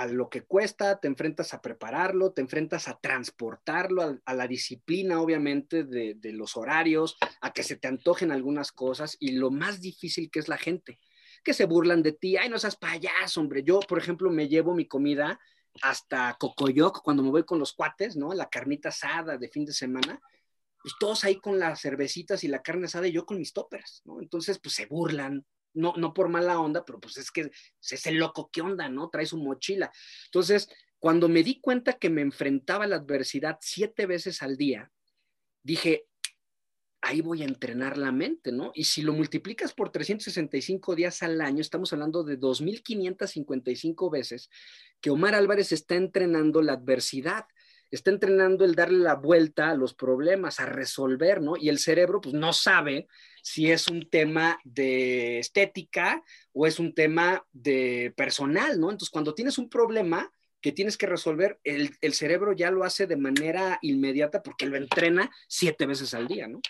lo que cuesta, te enfrentas a prepararlo, te enfrentas a transportarlo, a, la disciplina, obviamente, de, los horarios, a que se te antojen algunas cosas y lo más difícil que es la gente, que se burlan de ti. Ay, no seas payaso, hombre. Yo, por ejemplo, me llevo mi comida hasta Cocoyoc cuando me voy con los cuates, ¿no? La carnita asada de fin de semana pues todos ahí con las cervecitas y la carne asada y yo con mis toppers, ¿no? Entonces, pues se burlan, no, no por mala onda, pero pues es que es el loco, ¿qué onda, no? Trae su mochila. Entonces, cuando me di cuenta que me enfrentaba a la adversidad siete veces al día, dije, ahí voy a entrenar la mente, ¿no? Y si lo multiplicas por 365 días al año, estamos hablando de 2.555 veces que Omar Álvarez está entrenando la adversidad está entrenando el darle la vuelta a los problemas, a resolver, ¿no? Y el cerebro, pues no sabe si es un tema de estética o es un tema de personal, ¿no? Entonces, cuando tienes un problema que tienes que resolver, el, cerebro ya lo hace de manera inmediata porque lo entrena siete veces al día, ¿no?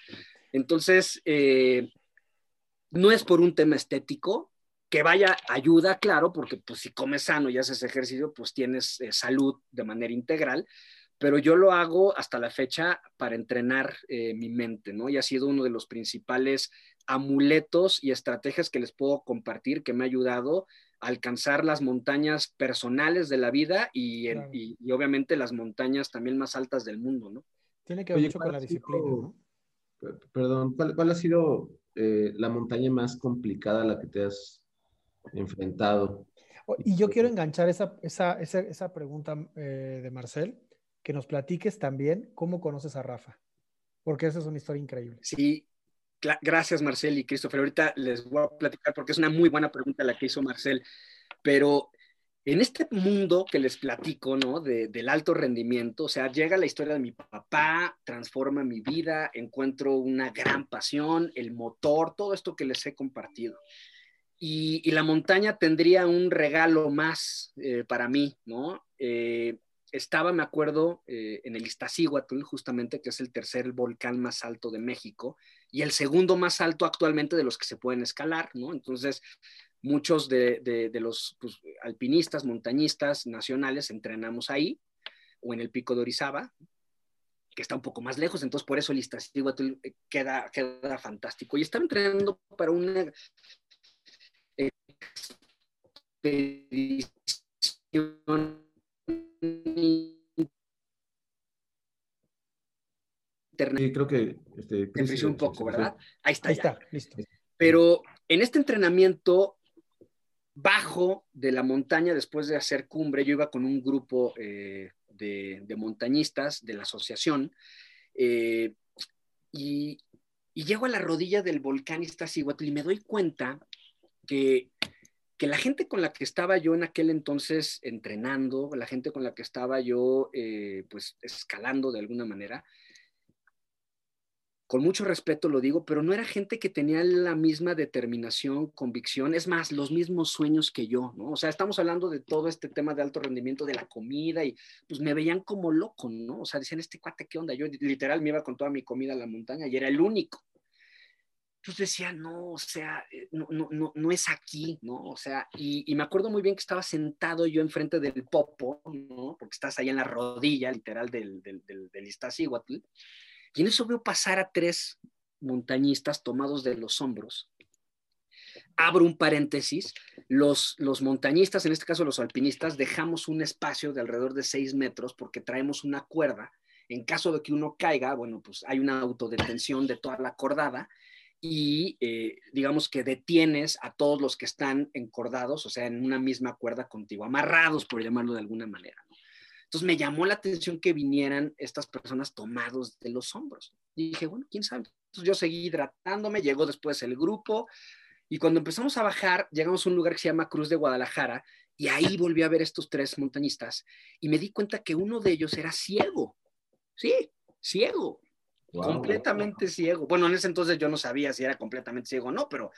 Entonces, eh, no es por un tema estético, que vaya ayuda, claro, porque pues si comes sano y haces ejercicio, pues tienes eh, salud de manera integral, pero yo lo hago hasta la fecha para entrenar eh, mi mente, ¿no? Y ha sido uno de los principales amuletos y estrategias que les puedo compartir que me ha ayudado a alcanzar las montañas personales de la vida y, obviamente las montañas también más altas del mundo, ¿no? Tiene que ver mucho con la disciplina, ¿no? Perdón, ¿cuál, ha sido eh, la montaña más complicada a la que te has enfrentado? Y yo quiero enganchar esa, esa, esa, pregunta eh, de Marcel que nos platiques también cómo conoces a Rafa, porque esa es una historia increíble. Sí, gracias Marcel y Christopher. Ahorita les voy a platicar porque es una muy buena pregunta la que hizo Marcel, pero en este mundo que les platico, ¿no? del alto rendimiento, o sea, llega la historia de mi papá, transforma mi vida, encuentro una gran pasión, el motor, todo esto que les he compartido. Y, la montaña tendría un regalo más eh, para mí, ¿no? Eh, estaba, me acuerdo, eh, en el Iztaccíhuatl, justamente, que es el tercer volcán más alto de México y el segundo más alto actualmente de los que se pueden escalar, ¿no? Entonces, muchos de, los pues, alpinistas, montañistas nacionales entrenamos ahí o en el pico de Orizaba, que está un poco más lejos, entonces por eso el Iztaccíhuatl eh, queda, queda fantástico. Y estaba entrenando para una expedición Internet. creo que este, un poco, ¿verdad? Ahí está. Ahí está, listo. Pero en este entrenamiento bajo de la montaña, después de hacer cumbre, yo iba con un grupo eh, de, montañistas de la asociación eh, y, y, llego a la rodilla del volcán Iztaccíhuatl y me doy cuenta que que la gente con la que estaba yo en aquel entonces entrenando, la gente con la que estaba yo eh, pues escalando de alguna manera, con mucho respeto lo digo, pero no era gente que tenía la misma determinación, convicción, es más, los mismos sueños que yo, ¿no? O sea, estamos hablando de todo este tema de alto rendimiento, de la comida, y pues me veían como loco, ¿no? O sea, decían, este cuate, ¿qué onda? Yo literal me iba con toda mi comida a la montaña y era el único. Entonces decía, no, o sea, eh, no, no, no, no es aquí, ¿no? O sea, y, me acuerdo muy bien que estaba sentado yo enfrente del popo, ¿no? Porque estás ahí en la rodilla, literal, del, del, del, del Iztaccíhuatl. Y en eso veo pasar a tres montañistas tomados de los hombros. Abro un paréntesis, los, los montañistas, en este caso los alpinistas, dejamos un espacio de alrededor de seis metros porque traemos una cuerda. En caso de que uno caiga, bueno, pues hay una autodetención de toda la cordada y eh, digamos que detienes a todos los que están encordados, o sea, en una misma cuerda contigo, amarrados, por llamarlo de alguna manera. Entonces me llamó la atención que vinieran estas personas tomados de los hombros. Dije, bueno, quién sabe. Entonces yo seguí hidratándome, llegó después el grupo y cuando empezamos a bajar, llegamos a un lugar que se llama Cruz de Guadalajara y ahí volví a ver estos tres montañistas y me di cuenta que uno de ellos era ciego. Sí, ciego. Completamente ciego. Bueno, en ese entonces yo no sabía si era completamente ciego o no, pero,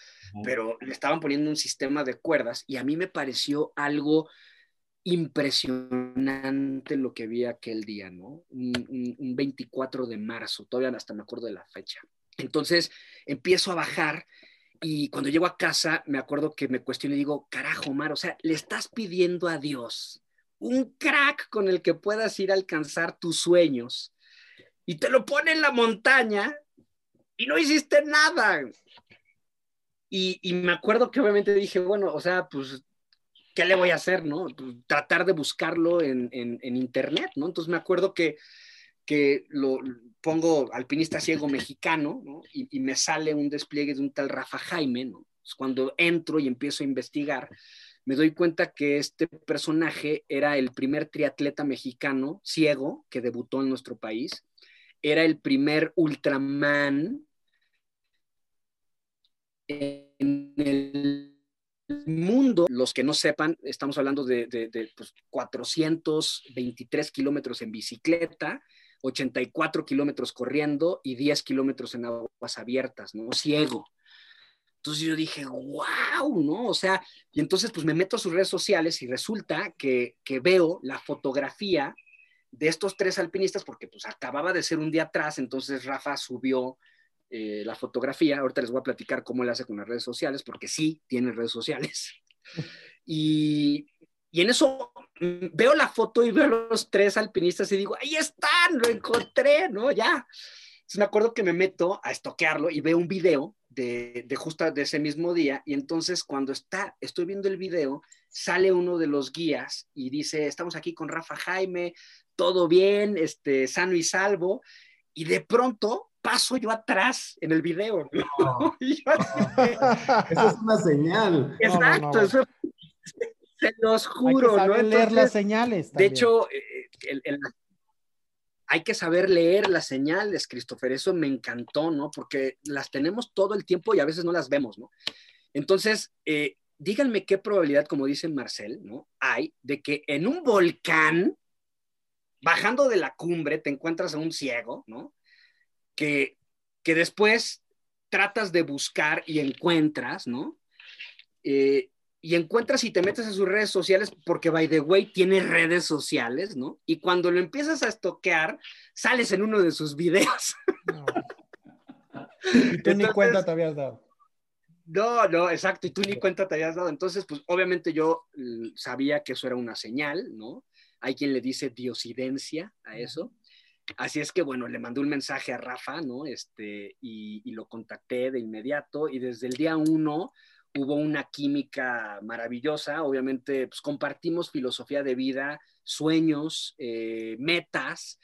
pero le estaban poniendo un sistema de cuerdas y a mí me pareció algo impresionante lo que vi aquel día, ¿no? Un, 24 de marzo, todavía hasta me acuerdo de la fecha. Entonces empiezo a bajar y cuando llego a casa me acuerdo que me cuestiono y digo, carajo, Mar, o sea, le estás pidiendo a Dios un crack con el que puedas ir a alcanzar tus sueños y te lo pone en la montaña y no hiciste nada. Y, y me acuerdo que obviamente dije, bueno, o sea, pues ¿qué le voy a hacer, no? Pues, tratar de buscarlo en, internet, ¿no? Entonces me acuerdo que, que lo pongo alpinista ciego mexicano, ¿no? Y, me sale un despliegue de un tal Rafa Jaime, ¿no? cuando entro y empiezo a investigar, me doy cuenta que este personaje era el primer triatleta mexicano ciego que debutó en nuestro país, era el primer Ultraman en el mundo, los que no sepan, estamos hablando de, 423 pues, kilómetros en bicicleta, 84 kilómetros corriendo y 10 kilómetros en aguas abiertas, ¿no? Ciego. Entonces yo dije, wow, ¿no? O sea, y entonces pues me meto a sus redes sociales y resulta que, que veo la fotografía de estos tres alpinistas, porque pues acababa de ser un día atrás, entonces Rafa subió eh, la fotografía. Ahorita les voy a platicar cómo le hace con las redes sociales, porque sí tiene redes sociales. Y, y en eso veo la foto y veo a los tres alpinistas y digo, ahí están, lo encontré, ¿no? Ya. Entonces me acuerdo que me meto a estoquearlo y veo un video de, de justo de ese mismo día y entonces cuando está, estoy viendo el video, sale uno de los guías y dice, estamos aquí con Rafa Jaime, todo bien, este, sano y salvo, y de pronto paso yo atrás en el video. Eso es una señal. Exacto, se los juro. Hay que saber leer las señales. De hecho, eh, hay que saber leer las señales, Christopher. Eso me encantó, ¿no? Porque las tenemos todo el tiempo y a veces no las vemos, ¿no? Entonces, eh, díganme qué probabilidad, como dice Marcel, ¿no? Hay de que en un volcán, bajando de la cumbre, te encuentras a un ciego, ¿no? que, que después tratas de buscar y encuentras, ¿no? Eh, y encuentras y te metes a sus redes sociales porque, by the way, tiene redes sociales, ¿no? Y cuando lo empiezas a estoquear, sales en uno de sus videos. Y tú ni cuenta te habías dado. No, no, exacto, y tú ni cuenta te habías dado. Entonces, pues obviamente yo sabía que eso era una señal, ¿no? Hay quien le dice diosidencia a eso. Así es que, bueno, le mandé un mensaje a Rafa, ¿no? Este, y, lo contacté de inmediato y desde el día uno hubo una química maravillosa. Obviamente, pues compartimos filosofía de vida, sueños, eh, metas,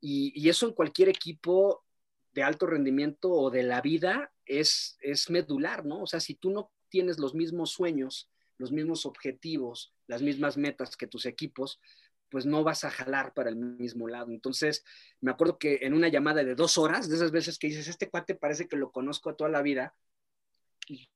y, eso en cualquier equipo de alto rendimiento o de la vida es, es medular, ¿no? O sea, si tú no tienes los mismos sueños, los mismos objetivos, las mismas metas que tus equipos, pues no vas a jalar para el mismo lado. Entonces, me acuerdo que en una llamada de dos horas, de esas veces que dices, este cuate parece que lo conozco toda la vida,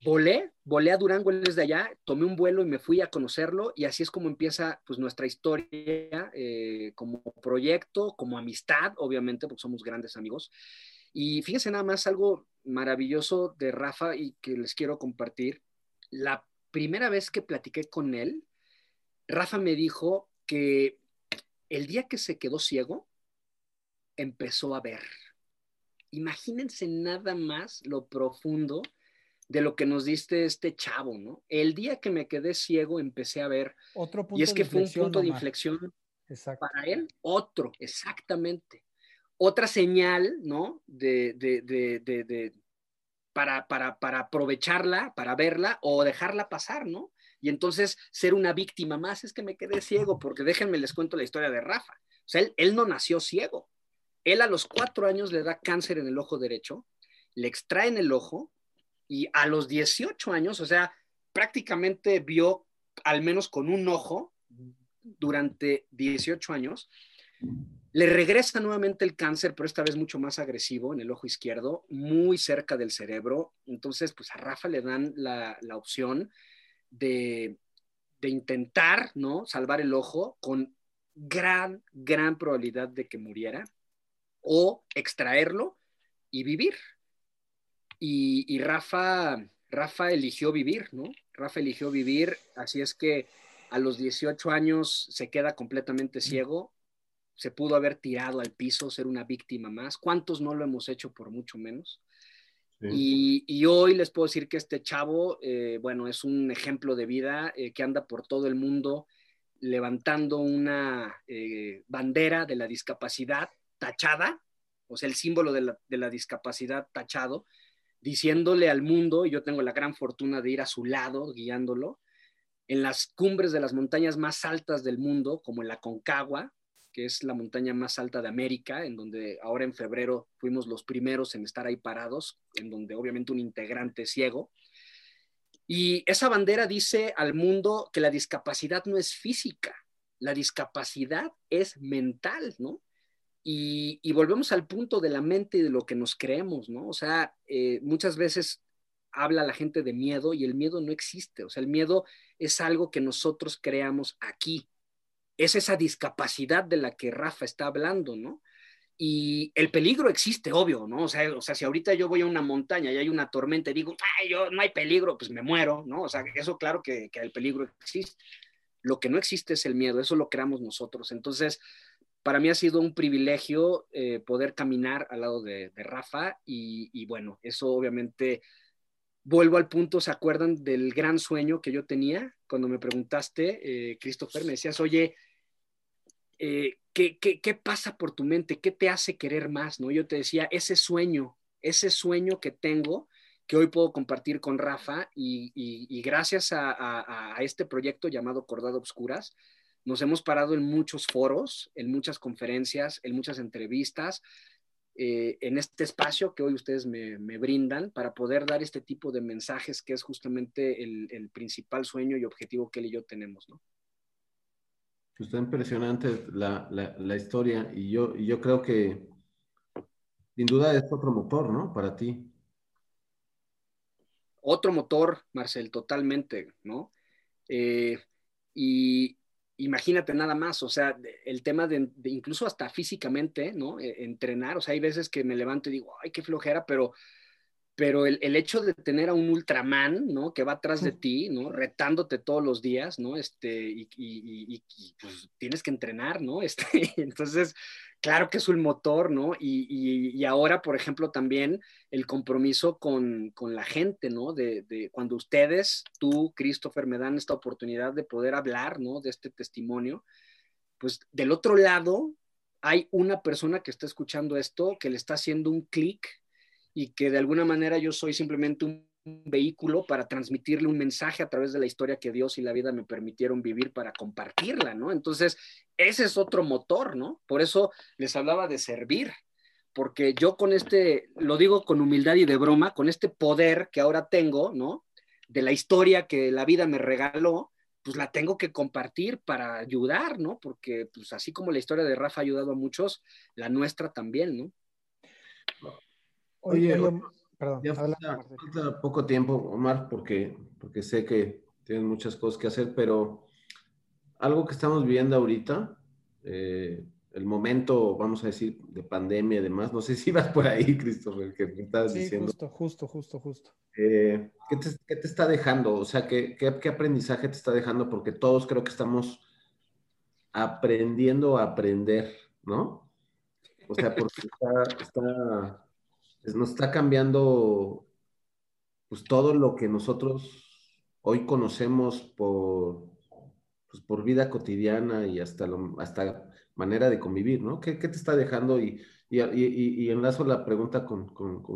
volé, volé a Durango desde allá, tomé un vuelo y me fui a conocerlo y así es como empieza pues nuestra historia eh, como proyecto, como amistad, obviamente, porque somos grandes amigos. Y fíjense nada más algo maravilloso de Rafa y que les quiero compartir. La primera vez que platiqué con él, Rafa me dijo que el día que se quedó ciego, empezó a ver. Imagínense nada más lo profundo de lo que nos diste este chavo, ¿no? El día que me quedé ciego empecé a ver. Otro punto y es que fue un punto de inflexión para él, otro, exactamente. otra señal, ¿no? De, de, de, de para, para, para aprovecharla, para verla o dejarla pasar, ¿no? Y entonces ser una víctima más es que me quedé ciego, porque déjenme les cuento la historia de Rafa. O sea, él, no nació ciego. Él a los cuatro años le da cáncer en el ojo derecho, le extraen el ojo y a los 18 años, o sea, prácticamente vio al menos con un ojo durante 18 años. Le regresa nuevamente el cáncer, pero esta vez mucho más agresivo en el ojo izquierdo, muy cerca del cerebro. Entonces, pues a Rafa le dan la, opción de, de, intentar, ¿no? Salvar el ojo con gran, gran probabilidad de que muriera o extraerlo y vivir. Y, y Rafa, Rafa eligió vivir, ¿no? Rafa eligió vivir, así es que a los 18 años se queda completamente ciego, se pudo haber tirado al piso, ser una víctima más. ¿Cuántos no lo hemos hecho por mucho menos? Y, hoy les puedo decir que este chavo, eh, bueno, es un ejemplo de vida eh, que anda por todo el mundo levantando una eh, bandera de la discapacidad tachada, o sea, el símbolo de la, de la discapacidad tachado, diciéndole al mundo, y yo tengo la gran fortuna de ir a su lado, guiándolo, en las cumbres de las montañas más altas del mundo, como en la Concagua, que es la montaña más alta de América, en donde ahora en febrero fuimos los primeros en estar ahí parados, en donde obviamente un integrante ciego. Y esa bandera dice al mundo que la discapacidad no es física, la discapacidad es mental, ¿no? Y, volvemos al punto de la mente y de lo que nos creemos, ¿no? O sea, eh, muchas veces habla la gente de miedo y el miedo no existe, o sea, el miedo es algo que nosotros creamos aquí, es esa discapacidad de la que Rafa está hablando, ¿no? Y el peligro existe, obvio, ¿no? O sea, o sea, si ahorita yo voy a una montaña y hay una tormenta y digo, ay, yo no hay peligro, pues me muero, ¿no? O sea, eso claro que, que el peligro existe. Lo que no existe es el miedo, eso lo creamos nosotros. Entonces, para mí ha sido un privilegio eh, poder caminar al lado de, Rafa y, bueno, eso obviamente vuelvo al punto, ¿se acuerdan del gran sueño que yo tenía cuando me preguntaste, eh, Christopher, me decías, oye, eh, ¿qué, pasa por tu mente? ¿Qué te hace querer más? ¿no? Yo te decía, ese sueño, ese sueño que tengo, que hoy puedo compartir con Rafa y, gracias a, este proyecto llamado Cordado Obscuras, nos hemos parado en muchos foros, en muchas conferencias, en muchas entrevistas, eh, en este espacio que hoy ustedes me, brindan para poder dar este tipo de mensajes que es justamente el, principal sueño y objetivo que él y yo tenemos, ¿no? Está impresionante la, historia y yo, y yo creo que sin duda es otro motor, ¿no? Para ti. Otro motor, Marcel, totalmente, ¿no? Eh, y, imagínate nada más, o sea, el tema de, incluso hasta físicamente, ¿no? E, entrenar, o sea, hay veces que me levanto y digo, ay, qué flojera, pero, pero el, hecho de tener a un Ultraman, ¿no? Que va atrás de ti, ¿no? Retándote todos los días, ¿no? Este, y, y, y pues tienes que entrenar, ¿no? Este, entonces, claro que es un motor, ¿no? Y, ahora, por ejemplo, también el compromiso con, la gente, ¿no? De, cuando ustedes, tú, Christopher, me dan esta oportunidad de poder hablar, ¿no? De este testimonio, pues del otro lado hay una persona que está escuchando esto, que le está haciendo un clic y que de alguna manera yo soy simplemente un vehículo para transmitirle un mensaje a través de la historia que Dios y la vida me permitieron vivir para compartirla, ¿no? Entonces, ese es otro motor, ¿no? Por eso les hablaba de servir, porque yo con este, lo digo con humildad y de broma, con este poder que ahora tengo, ¿no? De la historia que la vida me regaló, pues la tengo que compartir para ayudar, ¿no? Porque pues así como la historia de Rafa ha ayudado a muchos, la nuestra también, ¿no? Oye, Perdón, ya falta, poco tiempo, Omar, porque, porque sé que tienes muchas cosas que hacer, pero algo que estamos viviendo ahorita, eh, el momento, vamos a decir, de pandemia y demás, no sé si vas por ahí, Christopher, que me estabas sí, diciendo. Justo, justo, justo, justo. Eh, ¿qué, te, ¿qué, te, está dejando? O sea, ¿qué, ¿qué, qué, aprendizaje te está dejando? Porque todos creo que estamos aprendiendo a aprender, ¿no? O sea, porque está, está nos está cambiando pues todo lo que nosotros hoy conocemos por, pues, por vida cotidiana y hasta, hasta manera de convivir, ¿no? ¿Qué, te está dejando y, Y, enlazo la pregunta con,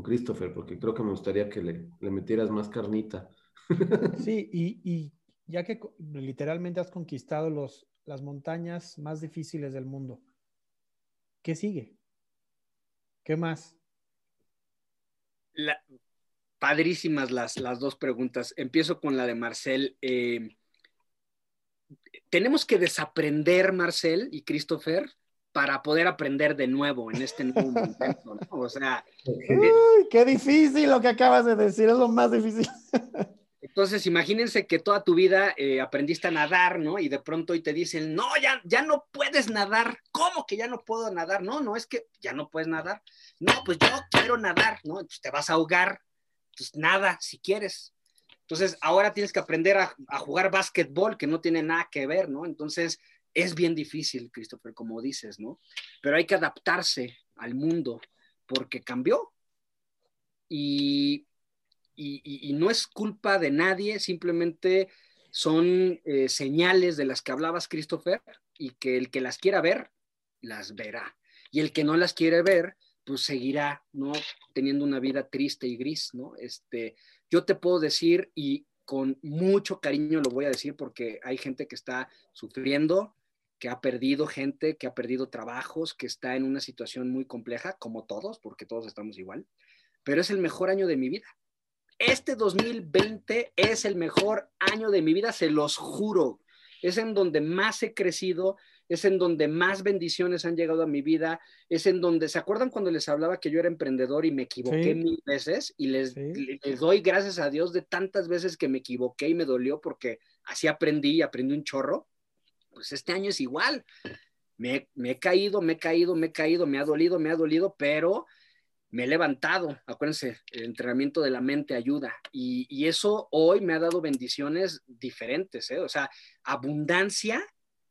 Christopher, porque creo que me gustaría que le, metieras más carnita. Sí, y, ya que literalmente has conquistado los, las montañas más difíciles del mundo, ¿qué sigue? ¿Qué más? Padrísimas las, las dos preguntas. Empiezo con la de Marcel. Eh, tenemos que desaprender, Marcel y Christopher, para poder aprender de nuevo en este nuevo momento, O sea... qué difícil lo que acabas de decir, es lo más difícil. Entonces, imagínense que toda tu vida eh, aprendiste a nadar, ¿no? Y de pronto hoy te dicen, no, ya, ya no puedes nadar. ¿Cómo que ya no puedo nadar? No, no, es que ya no puedes nadar. No, pues yo quiero nadar, ¿no? Te vas a ahogar. Pues nada, si quieres. Entonces, ahora tienes que aprender a, a jugar básquetbol, que no tiene nada que ver, ¿no? Entonces, es bien difícil, Christopher, como dices, ¿no? Pero hay que adaptarse al mundo porque cambió. Y, y, no es culpa de nadie, simplemente son eh, señales de las que hablabas, Christopher, y que el que las quiera ver, las verá. Y el que no las quiere ver, pues seguirá, ¿no? Teniendo una vida triste y gris, ¿no? Este, yo te puedo decir, y con mucho cariño lo voy a decir porque hay gente que está sufriendo, que ha perdido gente, que ha perdido trabajos, que está en una situación muy compleja, como todos, porque todos estamos igual, pero es el mejor año de mi vida. Este 2020 es el mejor año de mi vida, se los juro. Es en donde más he crecido, es en donde más bendiciones han llegado a mi vida, es en donde, ¿se acuerdan cuando les hablaba que yo era emprendedor y me equivoqué mil veces? Y les, les, doy gracias a Dios de tantas veces que me equivoqué y me dolió porque así aprendí y aprendí un chorro pues este año es igual. Me, he caído, me he caído, me he caído, me ha dolido, me ha dolido, pero me he levantado. Acuérdense, el entrenamiento de la mente ayuda. Y, eso hoy me ha dado bendiciones diferentes, ¿eh? O sea, abundancia,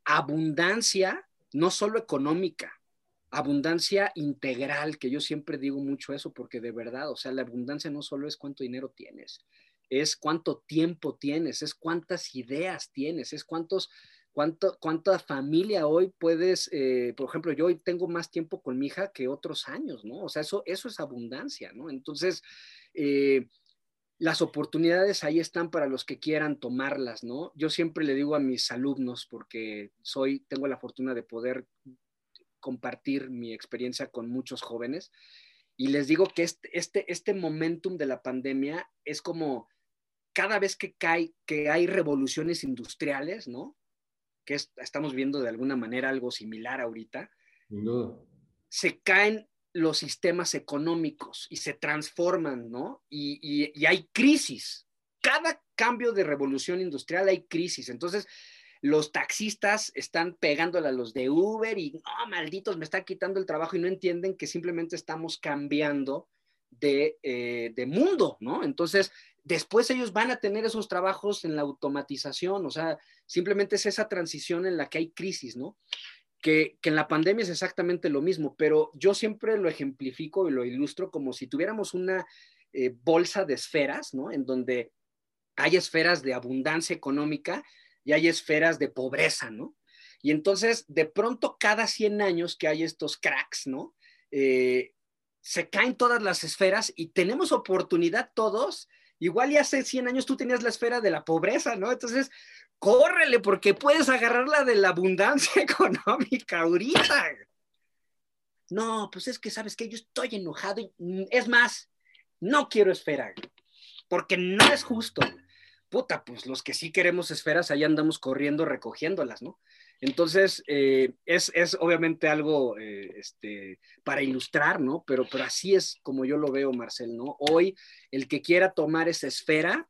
abundancia, no solo económica, abundancia integral, que yo siempre digo mucho eso, porque de verdad, o sea, la abundancia no solo es cuánto dinero tienes, es cuánto tiempo tienes, es cuántas ideas tienes, es cuántos ¿Cuánto, ¿Cuánta familia hoy puedes, eh, por ejemplo, yo hoy tengo más tiempo con mi hija que otros años, ¿no? O sea, eso, eso es abundancia, ¿no? Entonces, eh, las oportunidades ahí están para los que quieran tomarlas, ¿no? Yo siempre le digo a mis alumnos, porque soy, tengo la fortuna de poder compartir mi experiencia con muchos jóvenes, y les digo que este, este, este momentum de la pandemia es como cada vez que cae, que hay revoluciones industriales, ¿no? Que estamos viendo de alguna manera algo similar ahorita, se caen los sistemas económicos y se transforman, ¿no? Y, hay crisis. Cada cambio de revolución industrial hay crisis. Entonces, los taxistas están pegándole a los de Uber y, no, malditos, me está quitando el trabajo y no entienden que simplemente estamos cambiando de, eh, de mundo, ¿no? Entonces, después ellos van a tener esos trabajos en la automatización, o sea, simplemente es esa transición en la que hay crisis, ¿no? Que, en la pandemia es exactamente lo mismo, pero yo siempre lo ejemplifico y lo ilustro como si tuviéramos una eh, bolsa de esferas, ¿no? En donde hay esferas de abundancia económica y hay esferas de pobreza, ¿no? Y entonces, de pronto, cada 100 años que hay estos cracks, ¿no? Eh, se caen todas las esferas y tenemos oportunidad todos Igual ya hace 100 años tú tenías la esfera de la pobreza, ¿no? Entonces, córrele porque puedes agarrar la de la abundancia económica ahorita. No, pues es que sabes que yo estoy enojado y mm, es más, no quiero esfera, porque no es justo. Puta, pues los que sí queremos esferas, ahí andamos corriendo recogiéndolas, ¿no? Entonces, eh, es, obviamente algo eh, este, para ilustrar, ¿no? Pero, pero así es como yo lo veo, Marcel, ¿no? Hoy, el que quiera tomar esa esfera,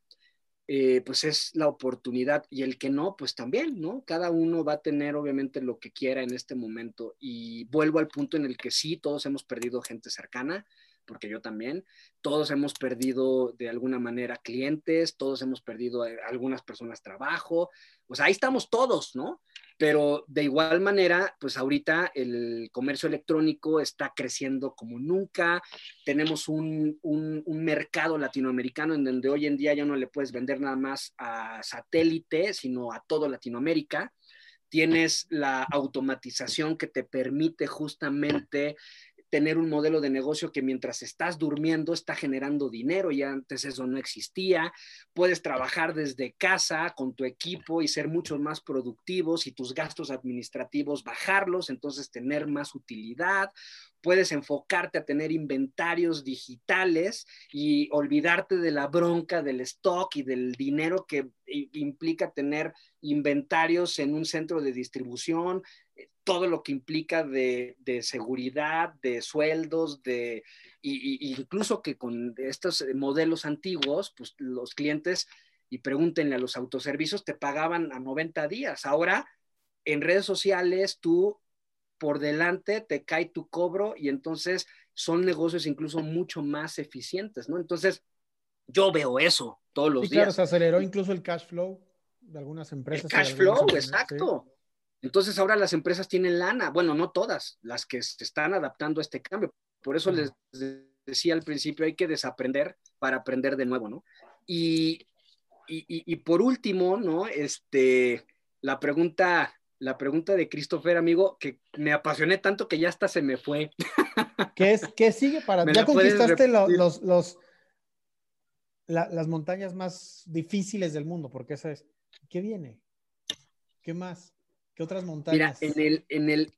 eh, pues es la oportunidad y el que no, pues también, ¿no? Cada uno va a tener obviamente lo que quiera en este momento y vuelvo al punto en el que sí, todos hemos perdido gente cercana, porque yo también, todos hemos perdido de alguna manera clientes, todos hemos perdido algunas personas trabajo, o sea, ahí estamos todos, ¿no? Pero de igual manera, pues ahorita el comercio electrónico está creciendo como nunca. Tenemos un, mercado latinoamericano en donde hoy en día ya no le puedes vender nada más a satélite, sino a todo Latinoamérica. Tienes la automatización que te permite justamente tener un modelo de negocio que mientras estás durmiendo está generando dinero y antes eso no existía. Puedes trabajar desde casa con tu equipo y ser mucho más productivos y tus gastos administrativos bajarlos, entonces tener más utilidad. Puedes enfocarte a tener inventarios digitales y olvidarte de la bronca del stock y del dinero que implica tener inventarios en un centro de distribución, todo lo que implica de, seguridad, de sueldos, de incluso que con estos modelos antiguos, pues los clientes, y pregúntenle a los autoservicios, te pagaban a 90 días. Ahora, en redes sociales, tú por delante te cae tu cobro y entonces son negocios incluso mucho más eficientes, ¿no? Entonces, yo veo eso todos los días. Claro, se aceleró incluso el cash flow de algunas empresas. El cash flow, exacto. Entonces ahora las empresas tienen lana, bueno, no todas, las que se están adaptando a este cambio. Por eso les decía al principio, hay que desaprender para aprender de nuevo, ¿no? Y, y, por último, ¿no? Este, la pregunta, la pregunta de Christopher, amigo, que me apasioné tanto que ya hasta se me fue. ¿Qué, es, qué sigue para ti? ¿Ya conquistaste los, los, las montañas más difíciles del mundo? Porque esa es, ¿qué viene? ¿Qué más? ¿Qué otras montañas? Mira, en el, en el,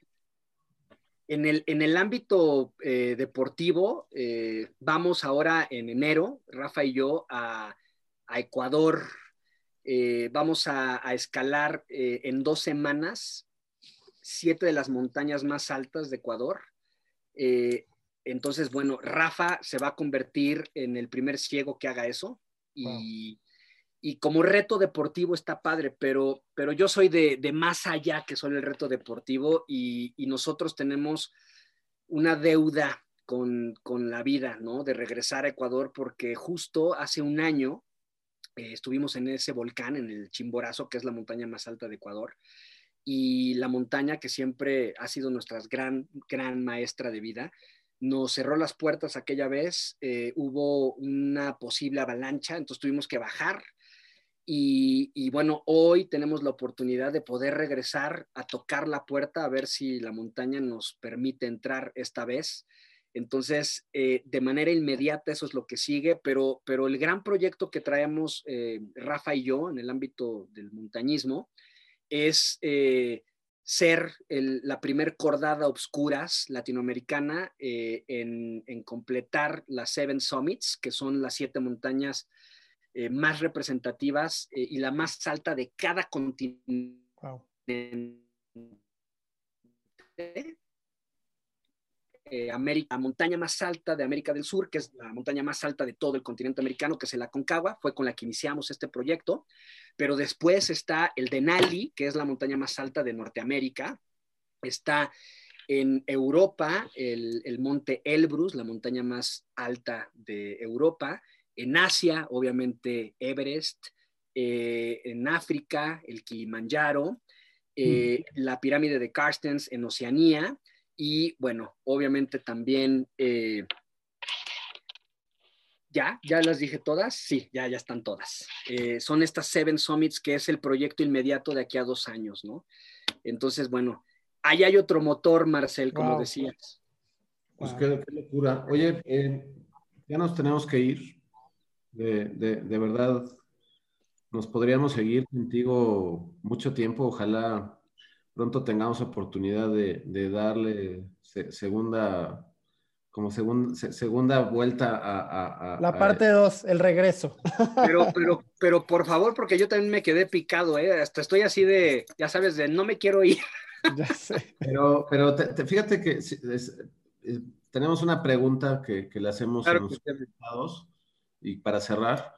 en el, en el ámbito eh, deportivo, eh, vamos ahora en enero, Rafa y yo, a, Ecuador. Eh, vamos a, escalar en dos semanas siete de las montañas más altas de Ecuador. entonces, bueno, Rafa se va a convertir en el primer ciego que haga eso. Y, y como reto deportivo está padre, pero, pero yo soy de, más allá que solo el reto deportivo y, nosotros tenemos una deuda con, la vida, ¿no? De regresar a Ecuador porque justo hace un año eh, estuvimos en ese volcán, en el Chimborazo, que es la montaña más alta de Ecuador, y la montaña que siempre ha sido nuestra gran, gran maestra de vida, nos cerró las puertas aquella vez, eh, hubo una posible avalancha, entonces tuvimos que bajar y, bueno, hoy tenemos la oportunidad de poder regresar a tocar la puerta a ver si la montaña nos permite entrar esta vez. Entonces, eh, de manera inmediata eso es lo que sigue, pero, pero el gran proyecto que traemos eh, Rafa y yo en el ámbito del montañismo es eh, ser la primer cordada obscuras latinoamericana en, en, completar las Seven Summits, que son las siete montañas eh, más representativas eh, y la más alta de cada continente. Eh, América, la montaña más alta de América del Sur, que es la montaña más alta de todo el continente americano, que es el Aconcagua, fue con la que iniciamos este proyecto, pero después está el Denali, que es la montaña más alta de Norteamérica, está en Europa el, el monte Elbrus, la montaña más alta de Europa, en Asia, obviamente, Everest. Eh, en África, el Kilimanjaro. Eh, mm. La pirámide de Carstens en Oceanía. Y bueno, obviamente también... Eh, ya, ya las dije todas, sí, ya, ya están todas. son estas Seven Summits, que es el proyecto inmediato de aquí a dos años, ¿no? Entonces, bueno, ahí hay otro motor, Marcel, como decías. Pues qué, locura. Oye, ya nos tenemos que ir. De, verdad, nos podríamos seguir contigo mucho tiempo. Ojalá pronto tengamos oportunidad de, darle segunda, como segunda vuelta a... la parte 2, el regreso. Pero, pero, pero por favor, porque yo también me quedé picado, ¿eh? Hasta estoy así de, ya sabes, de no me quiero ir. Ya sé. Pero, pero fíjate que tenemos una pregunta que, le hacemos a los invitados y para cerrar,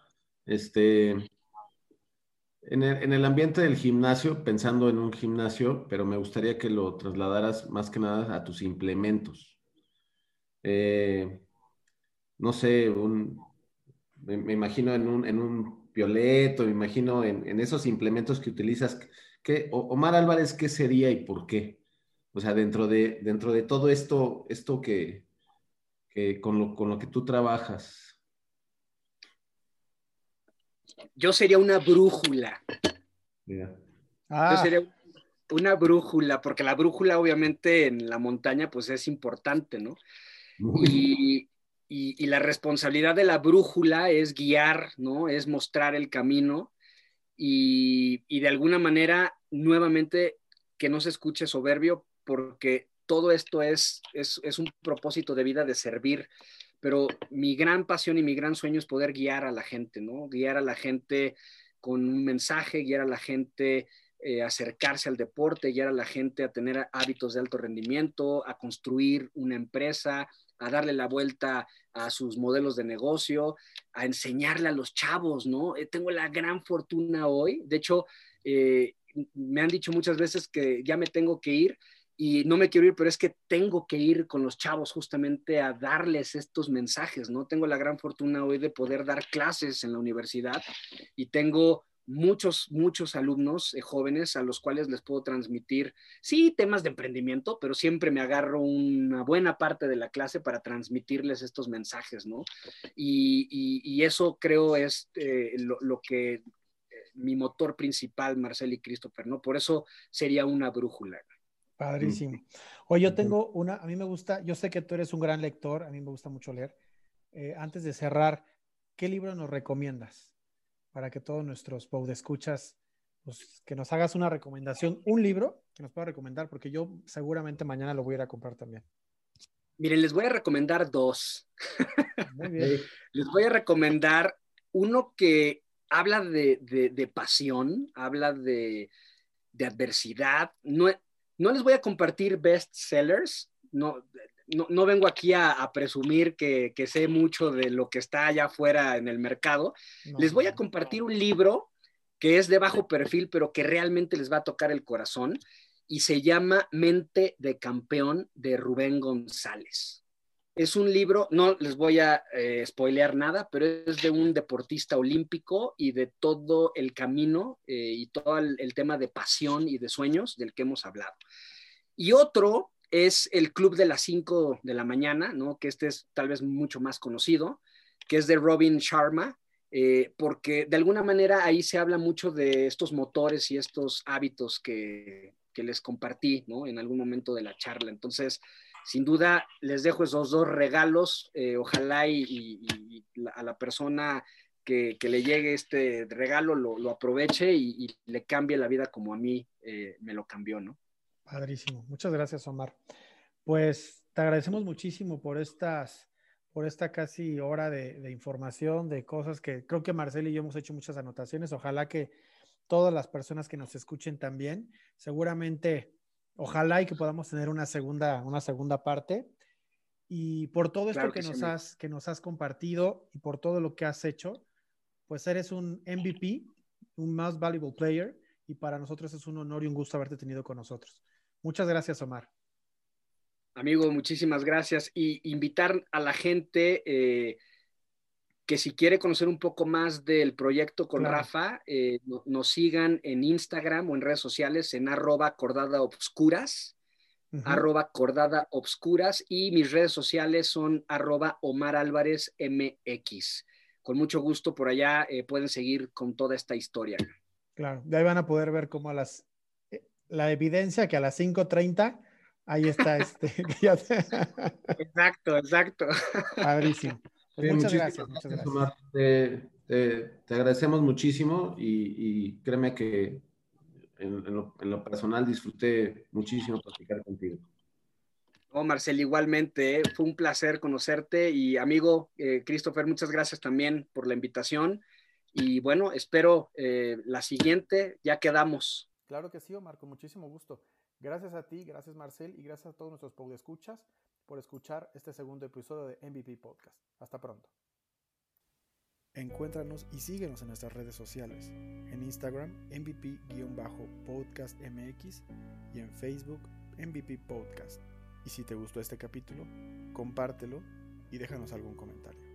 este, en el, ambiente del gimnasio, pensando en un gimnasio, pero me gustaría que lo trasladaras más que nada a tus implementos. Eh, no sé, me, imagino en un, en un pioleto, me imagino en, esos implementos que utilizas. ¿Qué, Omar Álvarez, ¿qué sería y por qué? O sea, dentro de, dentro de todo esto, esto que, con, lo, con lo que tú trabajas, yo sería una brújula. Ah. una brújula, porque la brújula obviamente en la montaña pues es importante, ¿no? Y, y, la responsabilidad de la brújula es guiar, ¿no? Es mostrar el camino y, y de alguna manera, nuevamente, que no se escuche soberbio, porque todo esto es, es, es, un propósito de vida de servir, pero mi gran pasión y mi gran sueño es poder guiar a la gente, ¿no? Guiar a la gente con un mensaje, guiar a la gente eh, acercarse al deporte, guiar a la gente a tener hábitos de alto rendimiento, a construir una empresa, a darle la vuelta a sus modelos de negocio, a enseñarle a los chavos, ¿no? Eh, tengo la gran fortuna hoy, de hecho, eh, me han dicho muchas veces que ya me tengo que ir y no me quiero ir, pero es que tengo que ir con los chavos justamente a darles estos mensajes, ¿no? Tengo la gran fortuna hoy de poder dar clases en la universidad y tengo muchos, muchos alumnos eh, jóvenes a los cuales les puedo transmitir, sí, temas de emprendimiento, pero siempre me agarro una buena parte de la clase para transmitirles estos mensajes, ¿no? Y, eso creo es eh, lo, que eh, mi motor principal, Marcel y Christopher, ¿no? Por eso sería una brújula. Padrísimo. Oye, yo tengo una, a mí me gusta, yo sé que tú eres un gran lector, a mí me gusta mucho leer. antes de cerrar, ¿qué libro nos recomiendas? para que todos nuestros escuchas pues, que nos hagas una recomendación, un libro que nos pueda recomendar, porque yo seguramente mañana lo voy a ir a comprar también. Miren, les voy a recomendar dos. Muy bien. les voy a recomendar uno que habla de, pasión, habla de, adversidad. No, no les voy a compartir best sellers, no, no, vengo aquí a, presumir que, sé mucho de lo que está allá afuera en el mercado. les voy a compartir un libro que es de bajo perfil, pero que realmente les va a tocar el corazón y se llama Mente de Campeón de Rubén González. Es un libro, no les voy a eh, spoilear nada, pero es de un deportista olímpico y de todo el camino eh, y todo el tema de pasión y de sueños del que hemos hablado. Y otro es el Club de las 5 de la mañana, ¿no? que este es tal vez mucho más conocido, que es de Robin Sharma, eh, porque de alguna manera ahí se habla mucho de estos motores y estos hábitos que, les compartí ¿no? en algún momento de la charla. Entonces, sin duda, les dejo esos dos regalos. Eh, ojalá y, a la persona que, le llegue este regalo lo, aproveche y, le cambie la vida como a mí eh, me lo cambió, ¿no? Padrísimo. Muchas gracias, Omar. Pues te agradecemos muchísimo por estas, por esta casi hora de, información, de cosas que creo que Marcel y yo hemos hecho muchas anotaciones. Ojalá que todas las personas que nos escuchen también, seguramente, ojalá y que podamos tener una segunda, una segunda parte. Y por todo esto que, nos has, que nos has compartido y por todo lo que has hecho, pues eres un MVP, un Most Valuable Player, y para nosotros es un honor y un gusto haberte tenido con nosotros. Muchas gracias, Omar. Amigo, muchísimas gracias. Y invitar a la gente eh, que si quiere conocer un poco más del proyecto con Rafa, eh, nos sigan en Instagram o en redes sociales en arroba cordada obscuras, arroba cordada obscuras y mis redes sociales son arroba Omar Álvarez MX. Con mucho gusto por allá eh, pueden seguir con toda esta historia. Claro, de ahí van a poder ver cómo las la evidencia que a las 5.30 ahí está este. exacto, exacto. Padrísimo. Pues muchas gracias. Muchas gracias. Te, agradecemos muchísimo y, créeme que en, lo, personal disfruté muchísimo platicar contigo. Oh, Marcel, igualmente, ¿eh? fue un placer conocerte y amigo eh, Christopher, muchas gracias también por la invitación y bueno, espero eh, la siguiente, ya quedamos. Claro que sí, Omar, con muchísimo gusto. Gracias a ti, gracias Marcel y gracias a todos nuestros escuchas por escuchar este segundo episodio de MVP Podcast. Hasta pronto. Encuéntranos y síguenos en nuestras redes sociales. En Instagram, MVP-podcastmx y en Facebook, MVP Podcast. Y si te gustó este capítulo, compártelo y déjanos algún comentario.